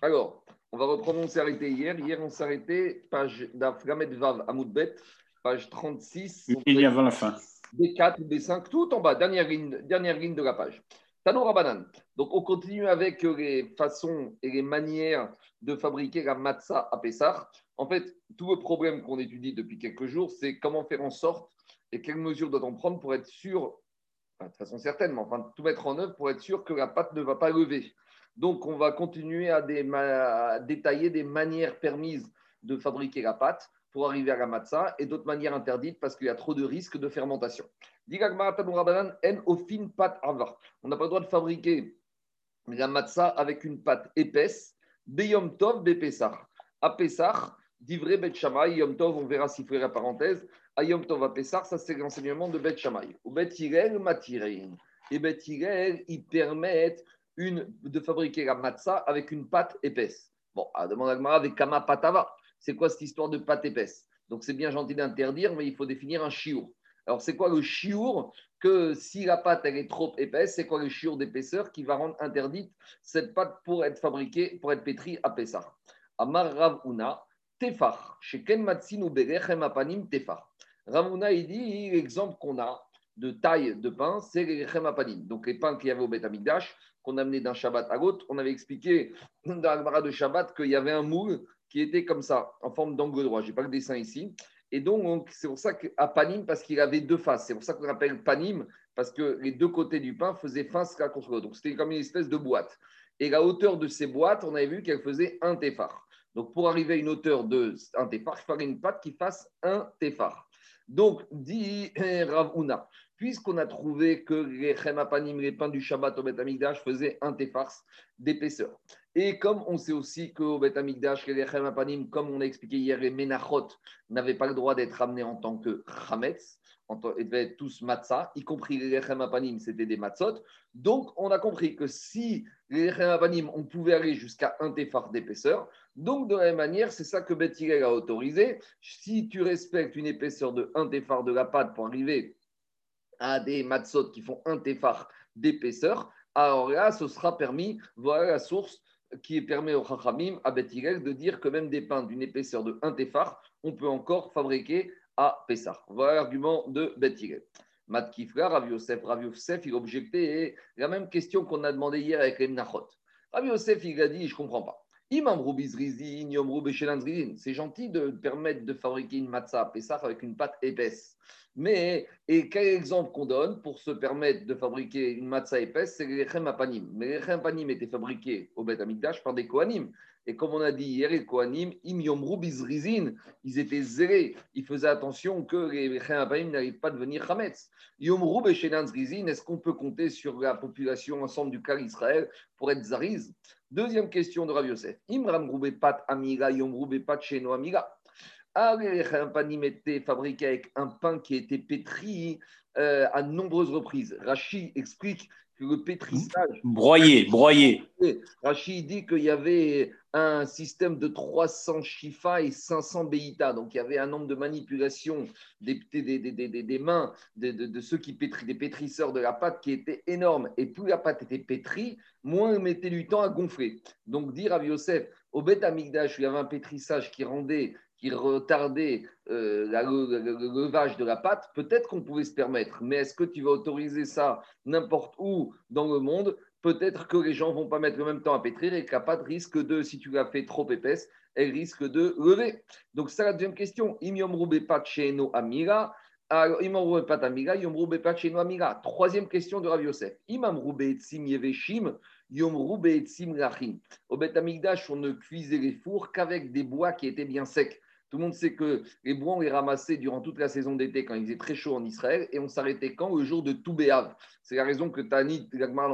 Alors, on va reprendre, on s'est arrêté hier. Hier, on s'est arrêté, page d'Afgamet Vav Amoudbet, page 36. Il y avant la fin. D4 ou D5, tout en bas, dernière ligne, dernière ligne de la page. Tanoura Banane. Donc, on continue avec les façons et les manières de fabriquer la matzah à Pessah. En fait, tout le problème qu'on étudie depuis quelques jours, c'est comment faire en sorte et quelles mesures doit-on prendre pour être sûr, de façon certaine, mais enfin, tout mettre en œuvre pour être sûr que la pâte ne va pas lever. Donc, on va continuer à, détailler des manières permises de fabriquer la pâte pour arriver à la matzah et d'autres manières interdites parce qu'il y a trop de risques de fermentation. On n'a pas le droit de fabriquer la matzah avec une pâte épaisse. Beyom Tov Bepesach. À Pessah, d'Ivré Bet Yom Tov, on verra s'il faut la parenthèse. À Yom Tov à Pessah, ça c'est l'enseignement de Bet Shammai. Ou Bet. Et Bet Yirel, ils permettent une, de fabriquer la matzah avec une pâte épaisse. Bon, à demander à avec Kama Patava. C'est quoi cette histoire de pâte épaisse? Donc c'est bien gentil d'interdire, mais il faut définir un chiour. Alors c'est quoi le chiour Que si la pâte elle est trop épaisse, c'est quoi le chiour d'épaisseur qui va rendre interdite cette pâte pour être fabriquée, pour être pétrie à Pessah? Amar Ravuna, Tefar. Chez Ken Matsin ou Apanim, Tefar. Ravuna, il dit l'exemple qu'on a de taille de pain, c'est les Apanim. Donc les pains qu'il y avait au Beth Amikdash, qu'on amenait d'un Shabbat à l'autre. On avait expliqué dans la de Shabbat qu'il y avait un moule qui était comme ça, en forme d'angle droit. Je n'ai pas le dessin ici. Et donc, c'est pour ça qu'à Panim, parce qu'il avait deux faces. C'est pour ça qu'on appelle Panim, parce que les deux côtés du pain faisaient face à contre Donc, c'était comme une espèce de boîte. Et la hauteur de ces boîtes, on avait vu qu'elle faisait un téphar. Donc, pour arriver à une hauteur de un téphar, il fallait une pâte qui fasse un téphar. Donc, dit Ravuna, puisqu'on a trouvé que les chemapanim, les pains du Shabbat au Beth Amikdash, faisaient un téfars d'épaisseur. Et comme on sait aussi qu'au Beth Amikdash, les chemapanim, comme on a expliqué hier, les menachot n'avaient pas le droit d'être amenés en tant que chametz, ils devaient être tous matzah, y compris les chemapanim, c'était des matzot. Donc, on a compris que si les chemapanim, on pouvait aller jusqu'à un téfar d'épaisseur, donc de la même manière, c'est ça que Beth a autorisé. Si tu respectes une épaisseur de un téfar de la pâte pour arriver à des matzot qui font un téfar d'épaisseur, alors là, ce sera permis. Voilà la source qui permet au Chachamim, à Bethilel, de dire que même des pains d'une épaisseur de 1 téfar, on peut encore fabriquer à Pessah. Voilà l'argument de Bethilel. Mat Kifra, Rav Yosef, Rav Yosef, il objectait la même question qu'on a demandé hier avec les Nachot. Rav Yosef, il a dit, je ne comprends pas. C'est gentil de permettre de fabriquer une matzah Pessah avec une pâte épaisse. Mais, et quel exemple qu'on donne pour se permettre de fabriquer une matzah épaisse, c'est les panim. Mais les panim étaient fabriqués au Beth Amikdash par des kohanim. Et comme on a dit hier, les kohanim, im yomru bizrizin, ils étaient zélés. Ils faisaient attention que les panim n'arrivent pas à devenir chametz. Yomru beshenan zrizin, est-ce qu'on peut compter sur la population ensemble du cas Israël pour être zariz? Deuxième question de Rav Yosef. Imram pat amiga, yomru pat sheno amiga. Ah les panim étaient fabriqués avec un pain qui était pétri euh, à nombreuses reprises. Rachid explique que le pétrissage. Broyé, broyé. Rachid dit qu'il y avait un système de 300 chifa et 500 beïta. Donc il y avait un nombre de manipulations des, des, des, des mains de, ceux qui pétrit, des pétrisseurs de la pâte qui était énorme. Et plus la pâte était pétrie, moins elle mettait du temps à gonfler. Donc dire à Yosef, au Beth Amigdash, il y avait un pétrissage qui rendait qui retardait euh, le, levage de la pâte, peut-être qu'on pouvait se permettre. Mais est-ce que tu vas autoriser ça n'importe où dans le monde? Peut-être que les gens vont pas mettre le même temps à pétrir et que la pâte risque de, si tu la fais trop épaisse, elle risque de lever. Donc, c'est la deuxième question. amira. Troisième question de Rav Yosef. Imam etzim yeveshim, yom etzim lachim. Au Bet on ne cuisait les fours qu'avec des bois qui étaient bien secs. Tout le monde sait que les bois, on les ramassait durant toute la saison d'été quand il faisait très chaud en Israël et on s'arrêtait quand? Le jour de Toubéav. C'est la raison que Tanit,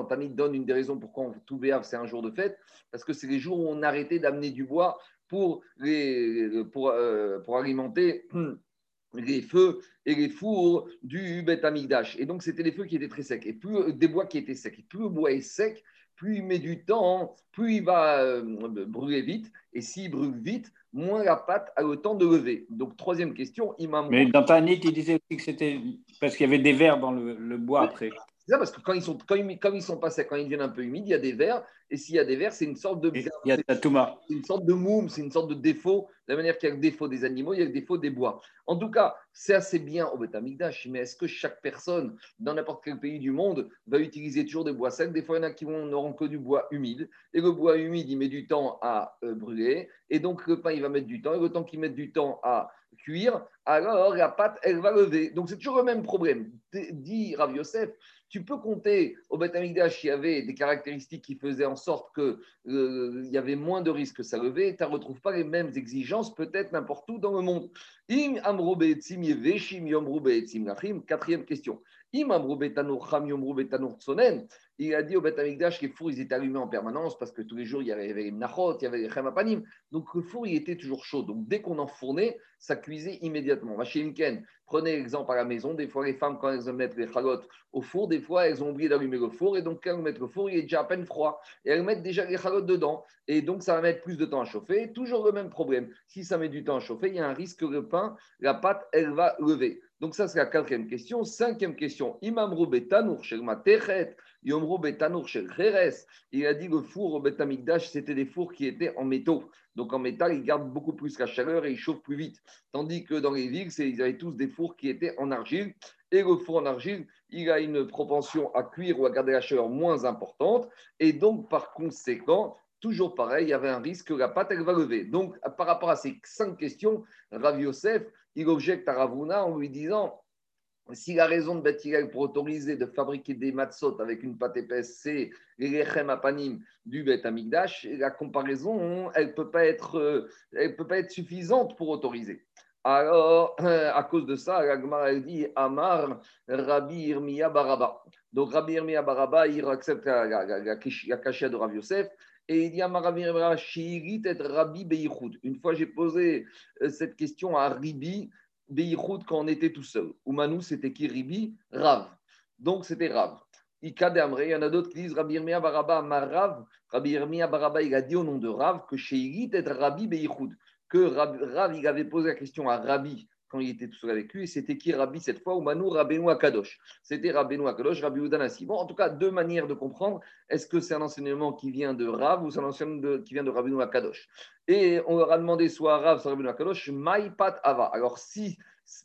Tanit donne une des raisons pourquoi Toubéav, c'est un jour de fête, parce que c'est les jours où on arrêtait d'amener du bois pour, euh, pour alimenter les feux et les fours du Beth Amigdash. Et donc, c'était les feux qui étaient très secs. Et plus des bois qui étaient secs. Et plus le bois est sec, plus il met du temps, plus il va euh, brûler vite. Et s'il brûle vite, moins la pâte a le temps de lever. Donc, troisième question, imam. Mais dans ta nid, il disait aussi que c'était parce qu'il y avait des vers dans le, bois après. C'est ça, parce que quand ils sont, quand ils, comme ils sont pas secs, quand ils deviennent un peu humides, il y a des vers. Et s'il y a des vers, c'est une sorte de. Il y a. C'est une sorte de moum, c'est une sorte de défaut. De la manière qu'il y a le défaut des animaux, il y a le défaut des bois. En tout cas, c'est assez bien au Betamikdash, mais est-ce que chaque personne, dans n'importe quel pays du monde, va utiliser toujours des bois secs? Des fois, il y en a qui n'auront que du bois humide. Et le bois humide, il met du temps à euh, brûler. Et donc, le pain, il va mettre du temps. Et le temps qu'il met du temps à cuire, alors la pâte, elle va lever. Donc, c'est toujours le même problème. Dit Rav Yosef, tu peux compter au Beth Amikdash, il y avait des caractéristiques qui faisaient en sorte qu'il y avait moins de risques que ça levait. Tu ne retrouves pas les mêmes exigences, peut-être n'importe où dans le monde. Quatrième question. Il a dit au Beth Amikdash que les fours ils étaient allumés en permanence parce que tous les jours il y avait les mnachot, il y avait les chemapanim. Donc le four il était toujours chaud. Donc dès qu'on enfournait, ça cuisait immédiatement. Ken, prenez l'exemple à la maison. Des fois les femmes quand elles mettent les chalotes au four, des fois elles ont oublié d'allumer le four et donc quand elles mettent le four, il est déjà à peine froid et elles mettent déjà les chalotes dedans et donc ça va mettre plus de temps à chauffer. Toujours le même problème. Si ça met du temps à chauffer, il y a un risque que le pain, la pâte, elle va lever. Donc ça c'est la quatrième question. Cinquième question. Imam Roubetanour Shelma Techet. Yomru Betanour Shel Cheres. Il a dit que le four au Betamikdash, c'était des fours qui étaient en métaux. Donc en métal, ils gardent beaucoup plus la chaleur et ils chauffent plus vite. Tandis que dans les villes, ils avaient tous des fours qui étaient en argile. Et le four en argile, il a une propension à cuire ou à garder la chaleur moins importante. Et donc, par conséquent, toujours pareil, il y avait un risque que la pâte, elle va lever. Donc, par rapport à ces cinq questions, Rav Yosef, il objecte à Ravuna en lui disant si la raison de Beth Hillel pour autoriser de fabriquer des matzot avec une pâte épaisse, c'est les apanim du Beth Amikdash, la comparaison, elle ne peut, pas être, euh, peut pas être suffisante pour autoriser. Alors, à cause de ça, la dit Amar Rabbi Irmiya Baraba. Donc, Rabbi Irmiya Baraba, il accepte la, la, de Rav Yosef et il à Rabbi Irmiya Shirit et Rabbi Beichud. Une fois, j'ai posé euh, cette question à Ribi Beichud quand on était tout seul. Oumanou, c'était qui? Ribi Rav. Donc, c'était Rav. Il y en a d'autres qui disent Rabbi Irmiya Baraba Amar Rav. Rabbi Irmiya Baraba, il a dit au nom de Rav que Shirit et Rabbi Beichud que Rav, il avait posé la question à Rabbi il était tout seul avec lui, et c'était qui Rabbi cette fois, ou Manou Rabbeinu Akadosh. C'était Rabbeinu Akadosh, Rabbi Udanassi. Bon, en tout cas, deux manières de comprendre. Est-ce que c'est un enseignement qui vient de Rav ou c'est un enseignement qui vient de Rabbeinu Akadosh? Et on leur a demandé soit Rav, soit Rabbeinu Akadosh, Maï Pat Ava. Alors, si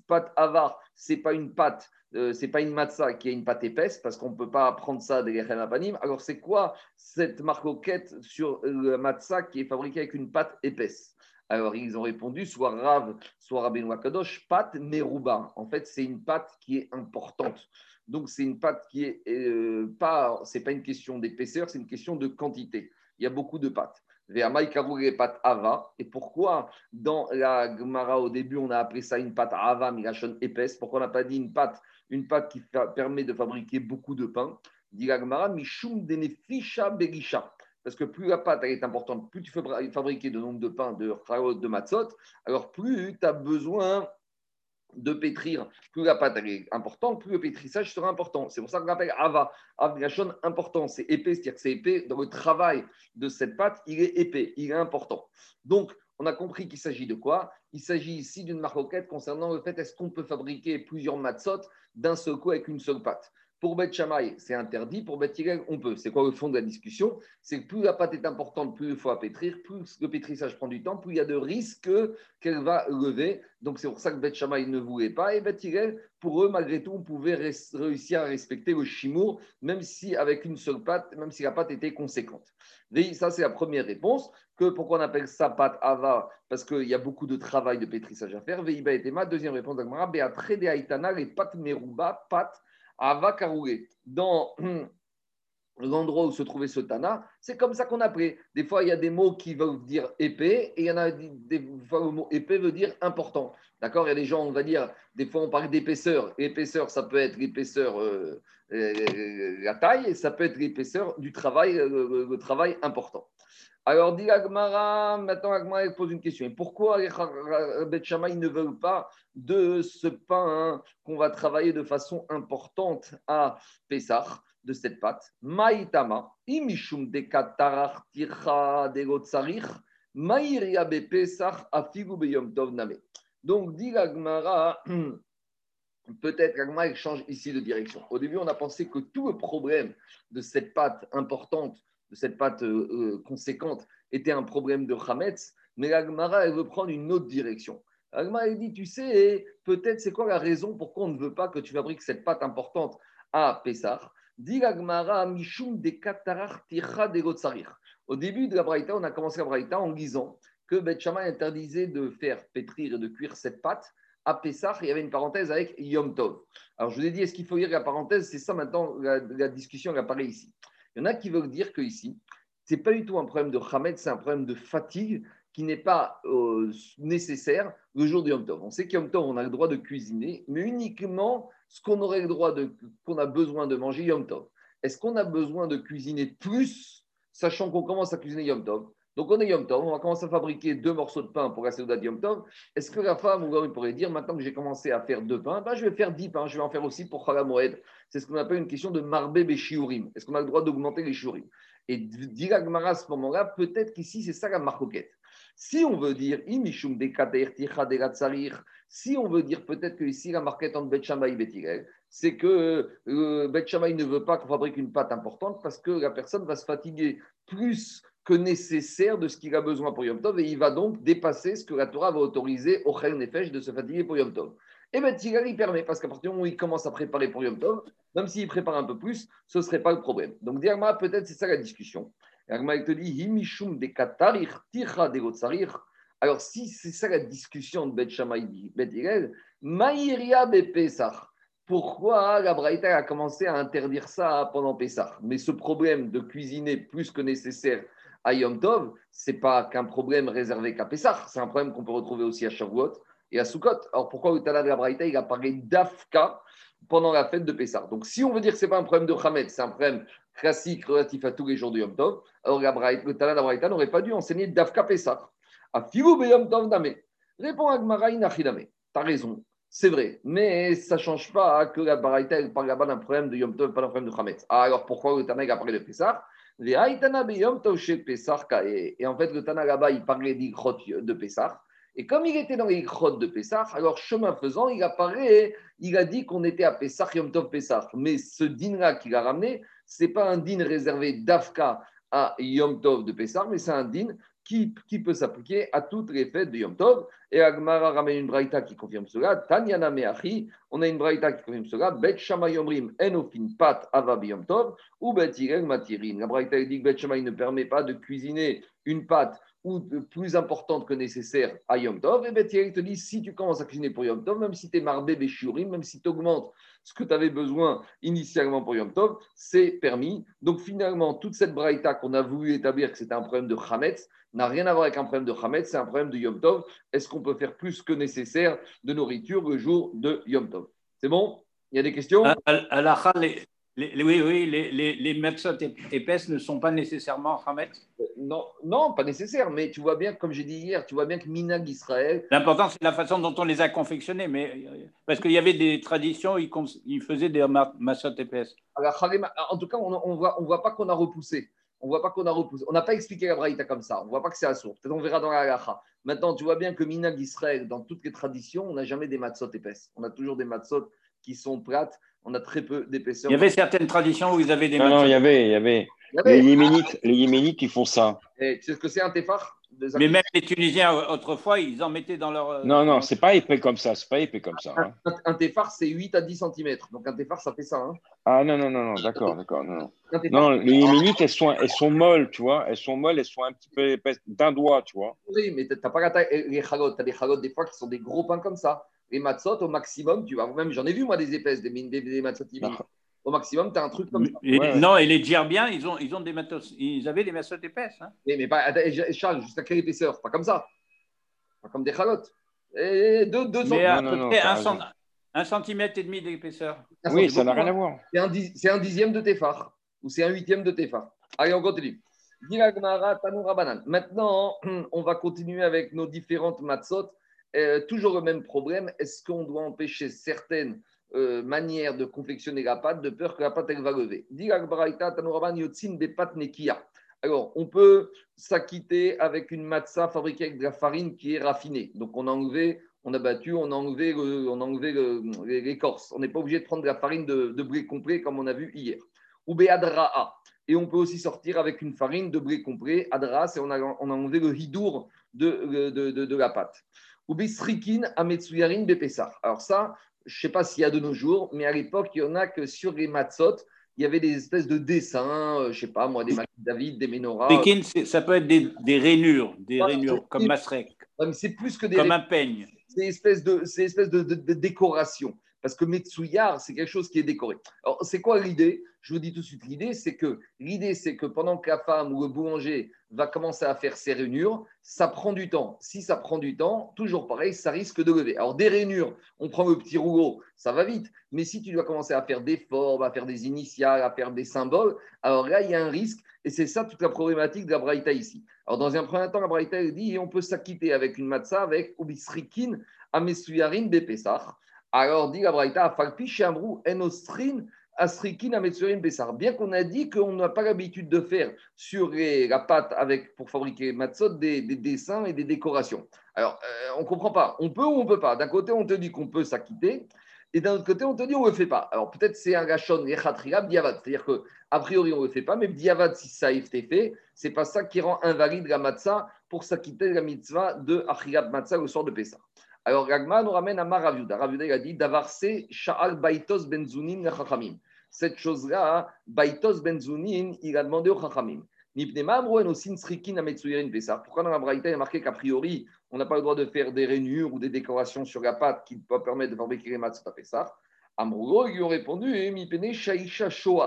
Pat Ava, c'est pas une pâte, euh, c'est pas une matzah qui a une pâte épaisse, parce qu'on ne peut pas prendre ça des Lechem Apanim. Alors, c'est quoi cette marcoquette sur le matzah qui est fabriqué avec une pâte épaisse? Alors, ils ont répondu soit Rav, soit Rabbeinu Akadosh, pâte Merouba. En fait, c'est une pâte qui est importante. Donc, c'est une pâte qui est euh, pas, c'est pas une question d'épaisseur, c'est une question de quantité. Il y a beaucoup de pâtes. Et pourquoi dans la Gemara au début on a appelé ça une pâte Ava, milachon épaisse? Pourquoi on n'a pas dit une pâte, une pâte qui permet de fabriquer beaucoup de pain? Dit la Gemara, mishum begisha. Parce que plus la pâte est importante, plus tu fais fabriquer de nombre de pains, de de matzot, alors plus tu as besoin de pétrir. Plus la pâte est importante, plus le pétrissage sera important. C'est pour ça qu'on appelle Ava. Avgashon important, c'est épais, c'est-à-dire que c'est épais. Dans le travail de cette pâte, il est épais, il est important. Donc, on a compris qu'il s'agit de quoi? Il s'agit ici d'une marquette concernant le fait est-ce qu'on peut fabriquer plusieurs matzot d'un seul coup avec une seule pâte? Pour Beth Shammai, c'est interdit. Pour Hillel, on peut. C'est quoi le fond de la discussion? C'est que plus la pâte est importante, plus il faut la pétrir, plus le pétrissage prend du temps, plus il y a de risques qu'elle va lever. Donc c'est pour ça que Beth Shammai ne voulait pas. Et Hillel, pour eux, malgré tout, on pouvait réussir à respecter le chimour, même si avec une seule pâte, même si la pâte était conséquente. Ça, c'est la première réponse. Que pourquoi on appelle ça pâte Ava? Parce qu'il y a beaucoup de travail de pétrissage à faire. Veiba et deuxième réponse d'Agmara. Beatre Aitana, les pâtes Meruba, pâte Ava Karoulé. Dans l'endroit où se trouvait ce Tana, c'est comme ça qu'on appelait. Des fois, il y a des mots qui veulent dire épais, et il y en a des, fois le mot épais veut dire important. D'accord? Il y a des gens, on va dire, des fois on parle d'épaisseur. L'épaisseur, ça peut être l'épaisseur, euh, euh, la taille, et ça peut être l'épaisseur du travail, euh, le, travail important. Alors, dit Agmara, maintenant Agmara pose une question. Pourquoi les Shammai ne veulent pas de ce pain qu'on va travailler de façon importante à Pessah, de cette pâte Maïtama, imishum de de Pessah afigu be yom tov name. Donc, dit Agmara, peut-être qu'Agma change ici de direction. Au début, on a pensé que tout le problème de cette pâte importante, de cette pâte euh, euh, conséquente, était un problème de Hametz, mais l'Agmara, elle veut prendre une autre direction. L'Agmara, elle dit, tu sais, peut-être c'est quoi la raison pourquoi on ne veut pas que tu fabriques cette pâte importante à Pessah? Au début de la Braïta, on a commencé la Braïta en disant que Beth interdisait de faire pétrir et de cuire cette pâte à Pessah, il y avait une parenthèse avec Yom Tov. Alors, je vous ai dit, est-ce qu'il faut lire la parenthèse? C'est ça maintenant, la, discussion apparaît ici. Il y en a qui veulent dire que ici, ce n'est pas du tout un problème de Hamed, c'est un problème de fatigue qui n'est pas euh, nécessaire le jour de Yom Tov. On sait qu'Yom Tov, on a le droit de cuisiner, mais uniquement ce qu'on aurait le droit de, qu'on a besoin de manger Yom Tov. Est-ce qu'on a besoin de cuisiner plus, sachant qu'on commence à cuisiner Yom Tov? Donc on est Yom Tov, on va commencer à fabriquer deux morceaux de pain pour la de Yom Tov. Est-ce que la femme ou l'homme pourrait dire, maintenant que j'ai commencé à faire deux pains, bah, je vais faire dix pains, je vais en faire aussi pour Moed. C'est ce qu'on appelle une question de marbe shiurim. Est-ce qu'on a le droit d'augmenter les shiurim? Et Diragmara à ce moment-là, peut-être qu'ici c'est ça la marcoquette. Si on veut dire si on veut dire peut-être que ici la marquette entre Bet et Bet c'est que euh, Bet ne veut pas qu'on fabrique une pâte importante parce que la personne va se fatiguer plus que nécessaire de ce qu'il a besoin pour Yom Tov et il va donc dépasser ce que la Torah va autoriser au Nefesh de se fatiguer pour Yom Tov. Et bien, Tigal, il permet, parce qu'à partir du moment où il commence à préparer pour Yom Tov, même s'il prépare un peu plus, ce ne serait pas le problème. Donc, peut-être c'est ça la discussion. Diagma, il te dit de Katarir, de Alors, si c'est ça la discussion de Bet Shammai, Bet Hillel, Maïria be Pesach. Pourquoi la Braïta a commencé à interdire ça pendant Pessah Mais ce problème de cuisiner plus que nécessaire à Yom Tov, ce n'est pas qu'un problème réservé qu'à Pessah, c'est un problème qu'on peut retrouver aussi à Shavuot et à Sukkot. Alors pourquoi le Tana de Braïta, il apparaît d'Afka pendant la fête de Pessah Donc si on veut dire que ce n'est pas un problème de Hamed, c'est un problème classique relatif à tous les jours de Yom Tov, alors la le Tana de Braïta n'aurait pas dû enseigner d'Afka Pessah. A Fivu Yom Tov Dame. Répond Agmara Inachidame. Tu as raison. C'est vrai, mais ça ne change pas que la Braïta parle là-bas d'un problème de Yom Tov, pas d'un problème de Hamed. alors pourquoi le Tana a parlé de Pessah? Et en fait, le Tana là-bas, il parlait d'Ikrot de Pessah. Et comme il était dans l'Ikrot de Pessah, alors chemin faisant, il apparaît, il a dit qu'on était à Pessah, Yom Tov Pessah. Mais ce din-là qu'il a ramené, ce n'est pas un din réservé d'Afka à Yom Tov de Pessah, mais c'est un din qui, peut s'appliquer à toutes les fêtes de Yom Tov. Et Agmara ramène une braïta qui confirme cela. Tanyana Meachi, on a une braïta qui confirme cela. Bet Shama Yomrim Enofin Pat Ava Yom Tov ou Bet Matirin. La braïta dit que Bet Shama ne permet pas de cuisiner une pâte ou plus importante que nécessaire à Yom Tov. Et Bet te dit si tu commences à cuisiner pour Yom Tov, même si tu es marbé même si tu augmentes ce que tu avais besoin initialement pour Yom Tov, c'est permis. Donc finalement, toute cette braïta qu'on a voulu établir que c'était un problème de Hametz n'a rien à voir avec un problème de Hametz, c'est un problème de Yom Tov. Est-ce qu'on peut faire plus que nécessaire de nourriture le jour de Yom Tov? C'est bon? Il y a des questions? À, oui, oui, les, les, les épaisses ne sont pas nécessairement Hametz euh, non, non, pas nécessaire, mais tu vois bien, comme j'ai dit hier, tu vois bien que Minag Israël. L'important, c'est la façon dont on les a confectionnés, mais parce qu'il y avait des traditions, ils, ils faisaient des matzot épaisses. en tout cas, on ne voit, on voit pas qu'on a repoussé. On voit pas qu'on a repoussé. On n'a pas expliqué la braïta comme ça. On voit pas que c'est assourd. Peut-être on verra dans la halacha. Maintenant, tu vois bien que Minag Israël, dans toutes les traditions, on n'a jamais des matzot épaisses. On a toujours des matzot qui sont plates on a très peu d'épaisseur. Il y avait certaines traditions où ils avaient des. Non, non, il y avait, il y avait. Les Yéménites, les Yéménites, ils font ça. tu sais ce que c'est un tefar Mais même les Tunisiens, autrefois, ils en mettaient dans leur. Euh, non, non, c'est pas épais comme ça. C'est pas épais comme ça. Hein. Un, tefar, c'est 8 à 10 cm. Donc un tefar, ça fait ça. Hein. Ah non, non, non, non d'accord, d'accord. Non, non. les Yéménites, elles sont, elles sont molles, tu vois. Elles sont molles, elles sont un petit peu épaisses d'un doigt, tu vois. Oui, mais tu n'as pas la taille. Les chalotes, tu as des chalotes des fois qui sont des gros pains comme ça les matzot, au maximum, tu vois, même j'en ai vu moi des épaisses, des, des, des matzot Au maximum, tu as un truc comme ça. Non, et les bien, ils ont, ils ont des matos, ils avaient des matzot épaisses. Hein. Mais, mais pas, Charles, jusqu'à quelle épaisseur? Pas comme ça. Pas comme des chalotes. Et deux, deux mais à peu près un, centimètre et demi d'épaisseur. Oui, ça n'a rien à voir. C'est un, un, dixième de tes phares, ou c'est un huitième de tes phares. Allez, on continue. Maintenant, on va continuer avec nos différentes matzot. Euh, toujours le même problème, est-ce qu'on doit empêcher certaines euh, manières de confectionner la pâte de peur que la pâte elle va lever? Alors, on peut s'acquitter avec une matzah fabriquée avec de la farine qui est raffinée. Donc, on a enlevé, on a battu, on a enlevé, on a enlevé l'écorce. On n'est pas obligé de prendre de la farine de, blé complet comme on a vu hier. Ou Béadraa. Et on peut aussi sortir avec une farine de blé complet. Adra, c'est on a, enlevé le hidour de, de, de, la pâte. Ou Bisrikin Ametsuyarin Bepessar. Alors ça, je ne sais pas s'il y a de nos jours, mais à l'époque, il y en a que sur les matzot, il y avait des espèces de dessins, euh, je ne sais pas moi, des David, des menorahs. ça peut être des, des rainures, des rainures comme Masrek. C'est plus que des Comme un peigne. C'est une espèce de, espèce de, de décoration. Parce que Metsuyar, c'est quelque chose qui est décoré. Alors, c'est quoi l'idée? Je vous dis tout de suite l'idée, c'est que l'idée, c'est que pendant que la femme ou le boulanger va commencer à faire ses rainures, ça prend du temps. Si ça prend du temps, toujours pareil, ça risque de lever. Alors, des rainures, on prend le petit rouleau, ça va vite. Mais si tu dois commencer à faire des formes, à faire des initiales, à faire des symboles, alors là, il y a un risque. Et c'est ça toute la problématique de la Braïta ici. Alors, dans un premier temps, la Braïta dit on peut s'acquitter avec une matzah, avec Ubisrikin, Amesuyarin, Bepesach. Alors, dit la Braïta, Enostrin, Asrikin, Bessar. Bien qu'on a dit qu'on n'a pas l'habitude de faire sur la pâte avec, pour fabriquer matzot des, dessins et des décorations. Alors, euh, on ne comprend pas. On peut ou on ne peut pas. D'un côté, on te dit qu'on peut s'acquitter. Et d'un autre côté, on te dit on ne le fait pas. Alors peut-être c'est un gachon yechatriab diavad. C'est-à-dire qu'a priori, on ne le fait pas, mais diavad, si ça a été fait, c'est pas ça qui rend invalide la matzah pour s'acquitter de la mitzvah de achriab matzah au soir de Pessah. Alors, Ragma nous ramène à Maraviuda. Raviuda, il a dit Davarse Sha'al Baitos Benzunin Chachamim. Cette chose-là, Baitos Benzunin, il a demandé au Chachamim. Pourquoi dans la Braïta, il a marqué qu'a priori, on n'a pas le droit de faire des rainures ou des décorations sur la pâte qui peuvent permettre de fabriquer les matzot à Pessah Amrougo, ils lui ont répondu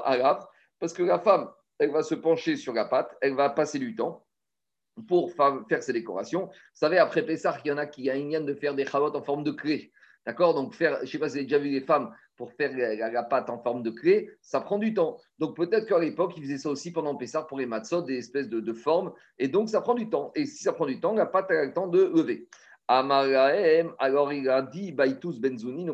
Alav, parce que la femme, elle va se pencher sur la pâte, elle va passer du temps pour faire ces décorations. Vous savez, après Pessah, il y en a qui a une de faire des chalotes en forme de clé. D'accord? Donc, faire, je ne sais pas si vous avez déjà vu les femmes pour faire la, pâte en forme de clé, ça prend du temps. Donc, peut-être qu'à l'époque, ils faisaient ça aussi pendant Pessah pour les matzot, des espèces de, de, formes. Et donc, ça prend du temps. Et si ça prend du temps, la pâte a le temps de lever. Amaraem, alors il a dit Baitus Benzouni,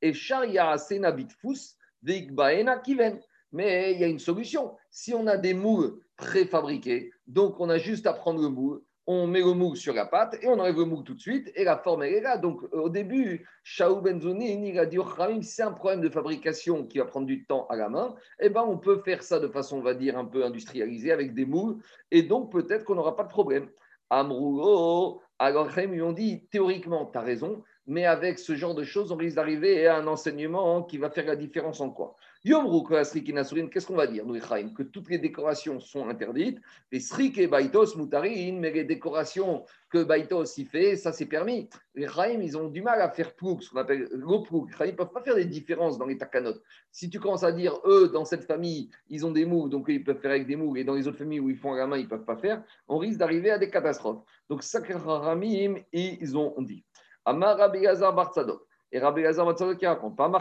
et Sharia Senabitfus, Veikbaena Kiven. Mais il y a une solution. Si on a des moules préfabriqués, donc on a juste à prendre le moule, on met le moule sur la pâte et on enlève le moule tout de suite et la forme est là. Donc euh, au début, Shaou Benzouni, il a dit c'est un problème de fabrication qui va prendre du temps à la main, eh ben on peut faire ça de façon, on va dire, un peu industrialisée avec des moules et donc peut-être qu'on n'aura pas de problème. Amrougo, alors ils lui ont dit théoriquement, tu as raison, mais avec ce genre de choses, on risque d'arriver à un enseignement qui va faire la différence en quoi? Qu'est-ce qu'on va dire, nous, Que toutes les décorations sont interdites. Les srik et baitos mutarin, mais les décorations que baitos y fait, ça c'est permis. Les chaim, ils ont du mal à faire plouk, ce qu'on appelle l'oplouk. Ils ne peuvent pas faire des différences dans les takanotes. Si tu commences à dire, eux, dans cette famille, ils ont des mous, donc ils peuvent faire avec des mous, et dans les autres familles où ils font à la main, ils ne peuvent pas faire, on risque d'arriver à des catastrophes. Donc, Sakharamim, ils ont dit. Amar Abiyazar Bartzadok. Et Rabbi Lazar qui raconte Une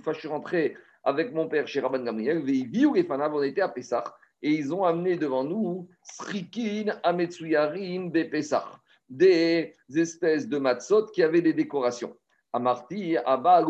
fois, je suis rentré avec mon père chez Rabban Gamriel, on était à Pessah, et ils ont amené devant nous Srikin, Ametsuyarin, Bepessah, des espèces de matzot qui avaient des décorations. Amarti, Abba,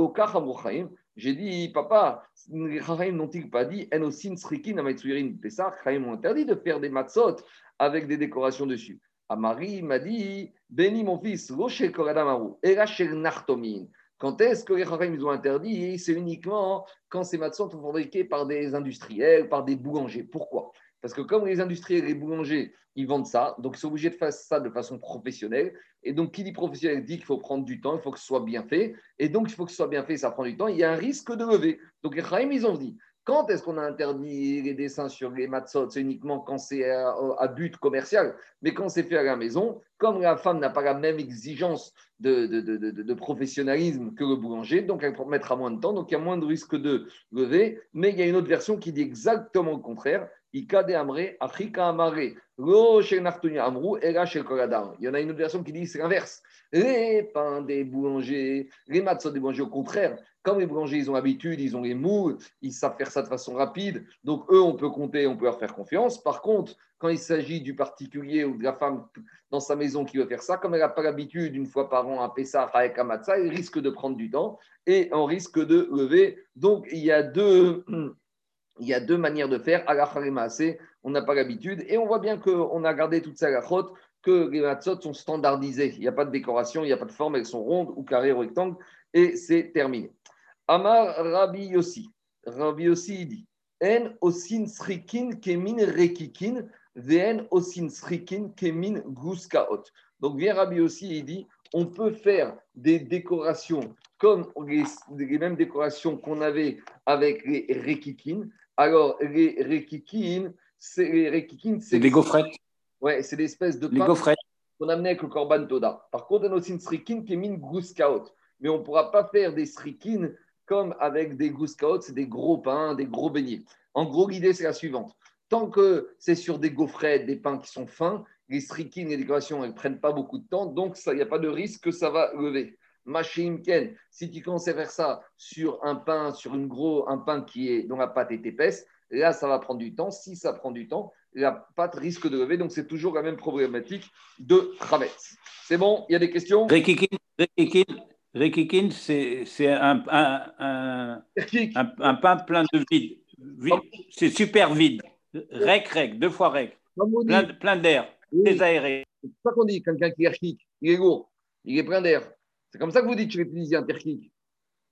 J'ai dit, papa, les n'ont-ils pas dit Enosin, Srikin, Ametsuyarin, Bepessah Chaim ont interdit de faire des matzot avec des décorations dessus. Amari m'a dit Béni mon fils, Rocher Koradamaru, Erachel Nartomin. Quand est-ce que les Chachamim ont interdit? C'est uniquement quand ces matzot sont fabriqués par des industriels, par des boulangers. Pourquoi? Parce que comme les industriels et les boulangers, ils vendent ça, donc ils sont obligés de faire ça de façon professionnelle. Et donc, qui dit professionnel dit qu'il faut prendre du temps, il faut que ce soit bien fait. Et donc, il faut que ce soit bien fait, ça prend du temps. Il y a un risque de lever. Donc, les Chachamim, ils ont dit quand est-ce qu'on a interdit les dessins sur les matzot? C'est uniquement quand c'est à, but commercial. Mais quand c'est fait à la maison, comme la femme n'a pas la même exigence de, professionnalisme que le boulanger, donc elle mettra moins de temps, donc il y a moins de risque de lever. Mais il y a une autre version qui dit exactement le contraire. Il y en a une autre version qui dit c'est l'inverse. Les pains des boulangers, les matzot des boulangers, au contraire, comme les boulangers, ils ont l'habitude, ils ont les moules, ils savent faire ça de façon rapide. Donc, eux, on peut compter, on peut leur faire confiance. Par contre, quand il s'agit du particulier ou de la femme dans sa maison qui veut faire ça, comme elle n'a pas l'habitude, une fois par an, à Pessah, avec Amatsa, elle risque de prendre du temps et on risque de lever. Donc, il y a deux. Il y a deux manières de faire. on n'a pas l'habitude. Et on voit bien qu'on a gardé toute ça la que les matzot sont standardisés. Il n'y a pas de décoration, il n'y a pas de forme, elles sont rondes ou carrées ou rectangles, et c'est terminé. Amar Rabbi Yossi. Rabbi Yossi dit En osin srikin kemin rekikin, osin srikin kemin guskaot. Donc vient Rabbi Yossi il dit on peut faire des décorations comme les, mêmes décorations qu'on avait avec les rekikin. Alors, les rekikin, c'est les c'est gaufrettes. Ouais, c'est l'espèce de pain qu'on amenait avec le korban toda. Par contre, on a aussi une srikin qui est min guskaot. Mais on ne pourra pas faire des srikin comme avec des guskaot, c'est des gros pains, des gros beignets. En gros, l'idée, c'est la suivante. Tant que c'est sur des gaufrettes, des pains qui sont fins, les striking et les décorations, elles ne prennent pas beaucoup de temps, donc il n'y a pas de risque que ça va lever. Machine Ken, si tu commences à faire ça sur un pain, sur une gros, un pain qui est, dont la pâte est épaisse, là, ça va prendre du temps. Si ça prend du temps, la pâte risque de lever. Donc, c'est toujours la même problématique de traverse. C'est bon? Il y a des questions? Rekikin, c'est un, un, un, pain plein de vide. C'est super vide. Rec, rec, deux fois rec. Plein, plein d'air. Oui. C'est ça qu'on dit, quelqu'un qui est erkik, il est lourd, il est plein d'air. C'est comme ça que vous dites chez les Tunisiens, terkik.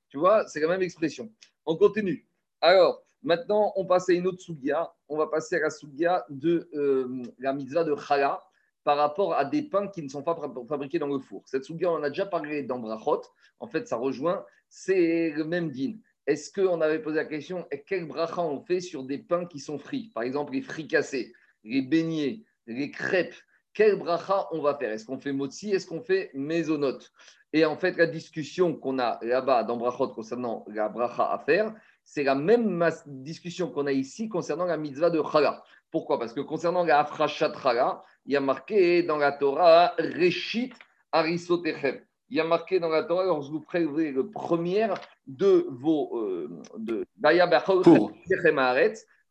Tu vois, c'est la même expression. On continue. Alors, maintenant, on passe à une autre sougia. On va passer à la sougia de euh, la mitzvah de chala par rapport à des pains qui ne sont pas fabriqués dans le four. Cette sougia, on en a déjà parlé dans Brachot. En fait, ça rejoint, c'est le même din. Est-ce qu'on avait posé la question, quel bracha on fait sur des pains qui sont frits? Par exemple, les fricassés, les beignets, les crêpes, quel bracha on va faire? Est-ce qu'on fait motzi Est-ce qu'on fait mésonote Et en fait, la discussion qu'on a là-bas dans Brachot concernant la bracha à faire, c'est la même discussion qu'on a ici concernant la mitzvah de chala. Pourquoi? Parce que concernant la afrachat chala, il y a marqué dans la Torah Reshit Arisotechem. Il y a marqué dans la Torah, lorsque vous prélevez le premier de vos. Euh, de,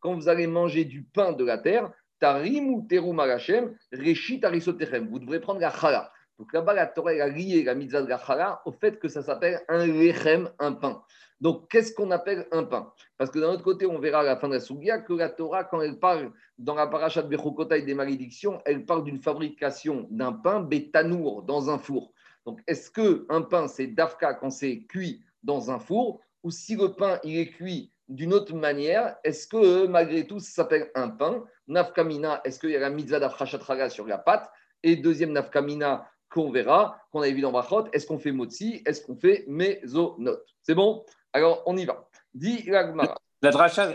quand vous allez manger du pain de la terre, Tarim ou Terum Reshit Arisotechem. Vous devrez prendre la chala. Donc là-bas, la Torah a lié la mitzvah de la chala au fait que ça s'appelle un lechem, un pain. Donc, qu'est-ce qu'on appelle un pain? Parce que d'un autre côté, on verra à la fin de la Sougia que la Torah, quand elle parle dans la parashat Bechokotai des malédictions, elle parle d'une fabrication d'un pain bétanour dans un four. Donc, est-ce qu'un pain, c'est dafka quand c'est cuit dans un four Ou si le pain, il est cuit d'une autre manière, est-ce que malgré tout, ça s'appelle un pain? Nafkamina, est-ce qu'il y a la mitzvah d'afrachatraga sur la pâte? Et deuxième nafkamina qu'on verra, qu'on a vu dans Brachot, est-ce qu'on fait motzi? Est-ce qu'on fait mezonot? C'est bon? Alors, on y va. Dit l'agmara. La dracha,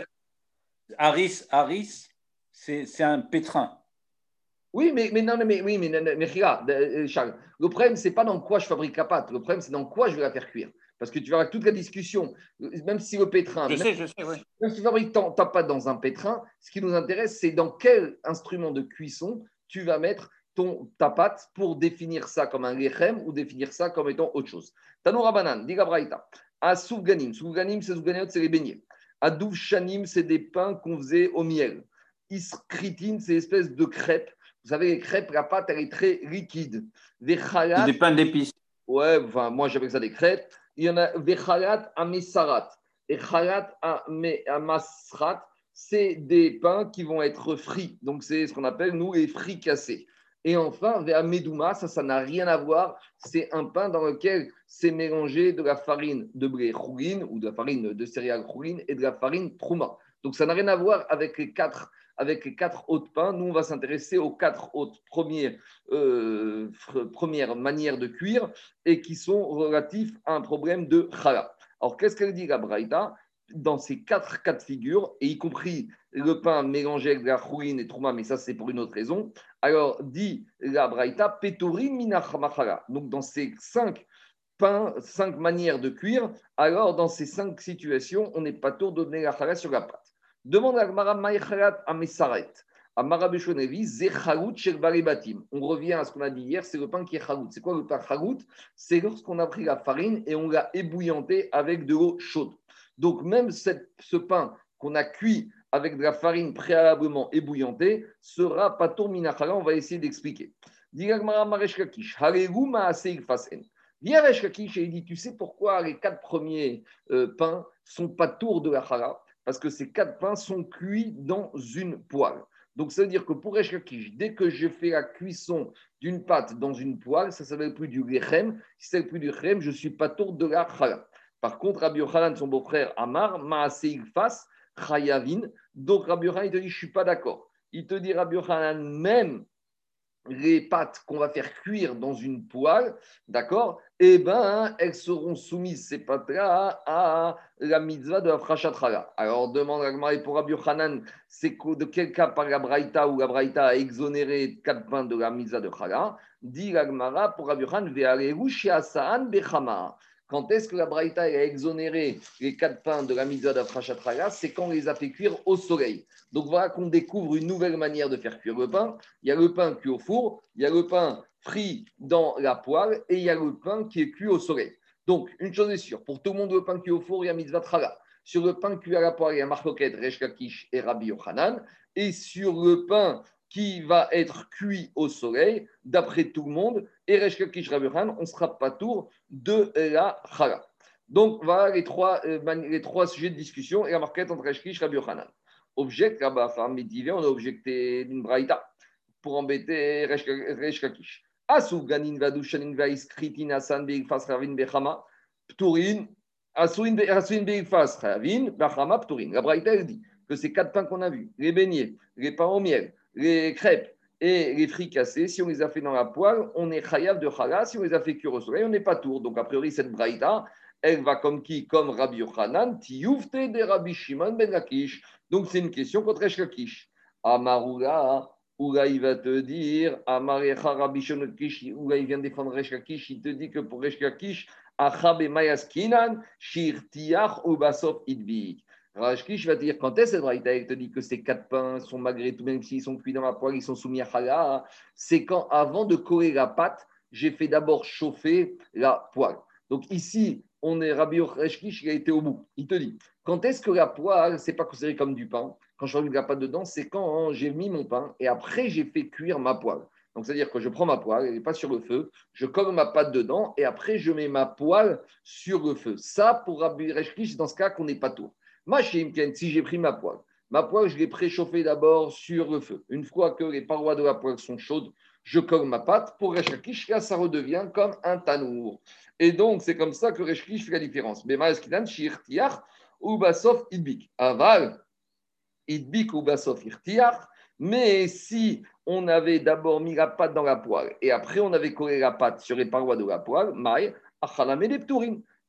Haris, Haris c'est un pétrin. Oui, mais, mais non, mais, oui, mais, mais, euh, Charles, le problème, c'est pas dans quoi je fabrique la pâte. Le problème, c'est dans quoi je vais la faire cuire. Parce que tu verras toute la discussion, même si le pétrin. Je sais, je sais, oui. Même si tu fabriques ta pâte dans un pétrin, ce qui nous intéresse, c'est dans quel instrument de cuisson tu vas mettre ton, ta pâte pour définir ça comme un lechem ou définir ça comme étant autre chose. Tanoura banan, diga braïta. Asouf ganim. Souf c'est les beignets. Shanim, c'est des pains qu'on faisait au miel. Iskritin, c'est espèce de crêpes. Vous savez, les crêpes, la pâte, elle est très liquide. Des pains d'épices. Ouais, enfin, moi j'appelle ça des crêpes. Il y en a Vechalat Amesarat. Et Chalat Amasrat, c'est des pains qui vont être frits. Donc, c'est ce qu'on appelle, nous, les frits cassés. Et enfin, Medouma, ça, ça n'a rien à voir. C'est un pain dans lequel c'est mélangé de la farine de blé rouline ou de la farine de céréales rouline et de la farine trouma. Donc, ça n'a rien à voir avec les quatre avec les quatre autres pains. Nous, on va s'intéresser aux quatre autres premières, euh, premières manières de cuire et qui sont relatifs à un problème de chala. Alors, qu'est-ce qu'elle dit la Braïta? Dans ces quatre cas de figure, et y compris le pain mélangé avec la chouine et trouma, mais ça c'est pour une autre raison. Alors dit la Braïta, petorim minachamachala. Donc dans ces cinq pains, cinq manières de cuire, alors dans ces cinq situations, on n'est pas tour de donner la chala sur la pâte. Demande à Gmara Maïchalat à Messaret. À Marabeshonevi, Zecharout Batim. On revient à ce qu'on a dit hier, c'est le pain qui est charout. C'est quoi le pain charout C'est lorsqu'on a pris la farine et on l'a ébouillanté avec de l'eau chaude. Donc même ce pain qu'on a cuit avec de la farine préalablement ébouillantée sera pas minachala. On va essayer d'expliquer. Viens Kakish et il dit Tu sais pourquoi les quatre premiers euh, pains sont pas tours de la chala parce que ces quatre pains sont cuits dans une poêle. Donc, ça veut dire que pour Eshkakish, dès que je fais la cuisson d'une pâte dans une poêle, ça ne s'appelle plus du lechem. Si ça plus du lechem, je ne suis pas tour de la chala. Par contre, Rabbi Yochanan, son beau-frère Amar, Maaseil Fas, Chayavin. Donc, Rabbi Yochanan, il te dit, je ne suis pas d'accord. Il te dit, Rabbi Yochanan, même les pâtes qu'on va faire cuire dans une poêle, d'accord Eh bien, elles seront soumises, ces pâtes-là, à la mitzvah de la frachatchala. Alors, demande à pour Rabbi Hanan, c'est de quel cas par la braïta ou la braïta a exonéré quatre pains de la mitzvah de chala Dit la pour Rabbi Hanan, Saan Bechama. Quand est-ce que la Braïta a exonéré les quatre pains de la mitzvah d'Afrachatraga C'est quand on les a fait cuire au soleil. Donc voilà qu'on découvre une nouvelle manière de faire cuire le pain. Il y a le pain cuit au four, il y a le pain frit dans la poêle et il y a le pain qui est cuit au soleil. Donc, une chose est sûre, pour tout le monde, le pain cuit au four, il y a mitzvah traga. Sur le pain cuit à la poêle, il y a Marcoquette, Reshkakish et Rabbi Yochanan. Et sur le pain qui va être cuit au soleil, d'après tout le monde, et Reshkakish Raburan, on ne sera pas tour de la Chala. Donc voilà les trois, euh, les trois sujets de discussion et la marquette entre Reshkish et Rabbi Object, là-bas, on a objecté d'une braïta pour embêter Reshkakish. Asu ganin vadushanin vaiskritin asan beigfas ravin bechama pturin asuin beigfas ravin bechama pturin. La braïta elle dit que ces quatre pains qu'on a vus, les beignets, les pains au miel, les crêpes et les fricassés, si on les a fait dans la poêle, on est chayav de chala. Si on les a fait cuire au soleil, on n'est pas tour. Donc, a priori, cette braïta, elle va comme qui? Comme Rabbi Yochanan, tiyufte de Rabbi Shimon ben Lakish. Donc, c'est une question contre Lakish. Amarula, Oula, il va te dire, Amarecha Rabbi Shimon Lakish, Oula, il vient défendre Lakish, il te dit que pour Lakish, Achab et Mayaskinan, Shir Tiach, Ubasov Idvik. Rajkish va te dire quand est-ce que il te dit que ces quatre pains sont malgré tout, même s'ils sont cuits dans la poêle, ils sont soumis à chala. C'est quand, avant de coller la pâte, j'ai fait d'abord chauffer la poêle. Donc ici, on est Rabbi Rajkish, il a été au bout. Il te dit quand est-ce que la poêle, c'est pas considéré comme du pain? Quand je remets la pâte dedans, c'est quand j'ai mis mon pain et après j'ai fait cuire ma poêle. Donc, c'est-à-dire que je prends ma poêle, elle n'est pas sur le feu, je colle ma pâte dedans et après je mets ma poêle sur le feu. Ça, pour Rabbi Reshkish, dans ce cas qu'on n'est pas tout. Si j'ai pris ma poêle, ma poêle, je l'ai préchauffée d'abord sur le feu. Une fois que les parois de la poêle sont chaudes, je colle ma pâte. Pour Reshkish, là, ça redevient comme un tanour. Et donc, c'est comme ça que Reshkish fait la différence. Basof Idbik. Aval, Idbik Mais si on avait d'abord mis la pâte dans la poêle et après on avait collé la pâte sur les parois de la poêle, Maï, Achalame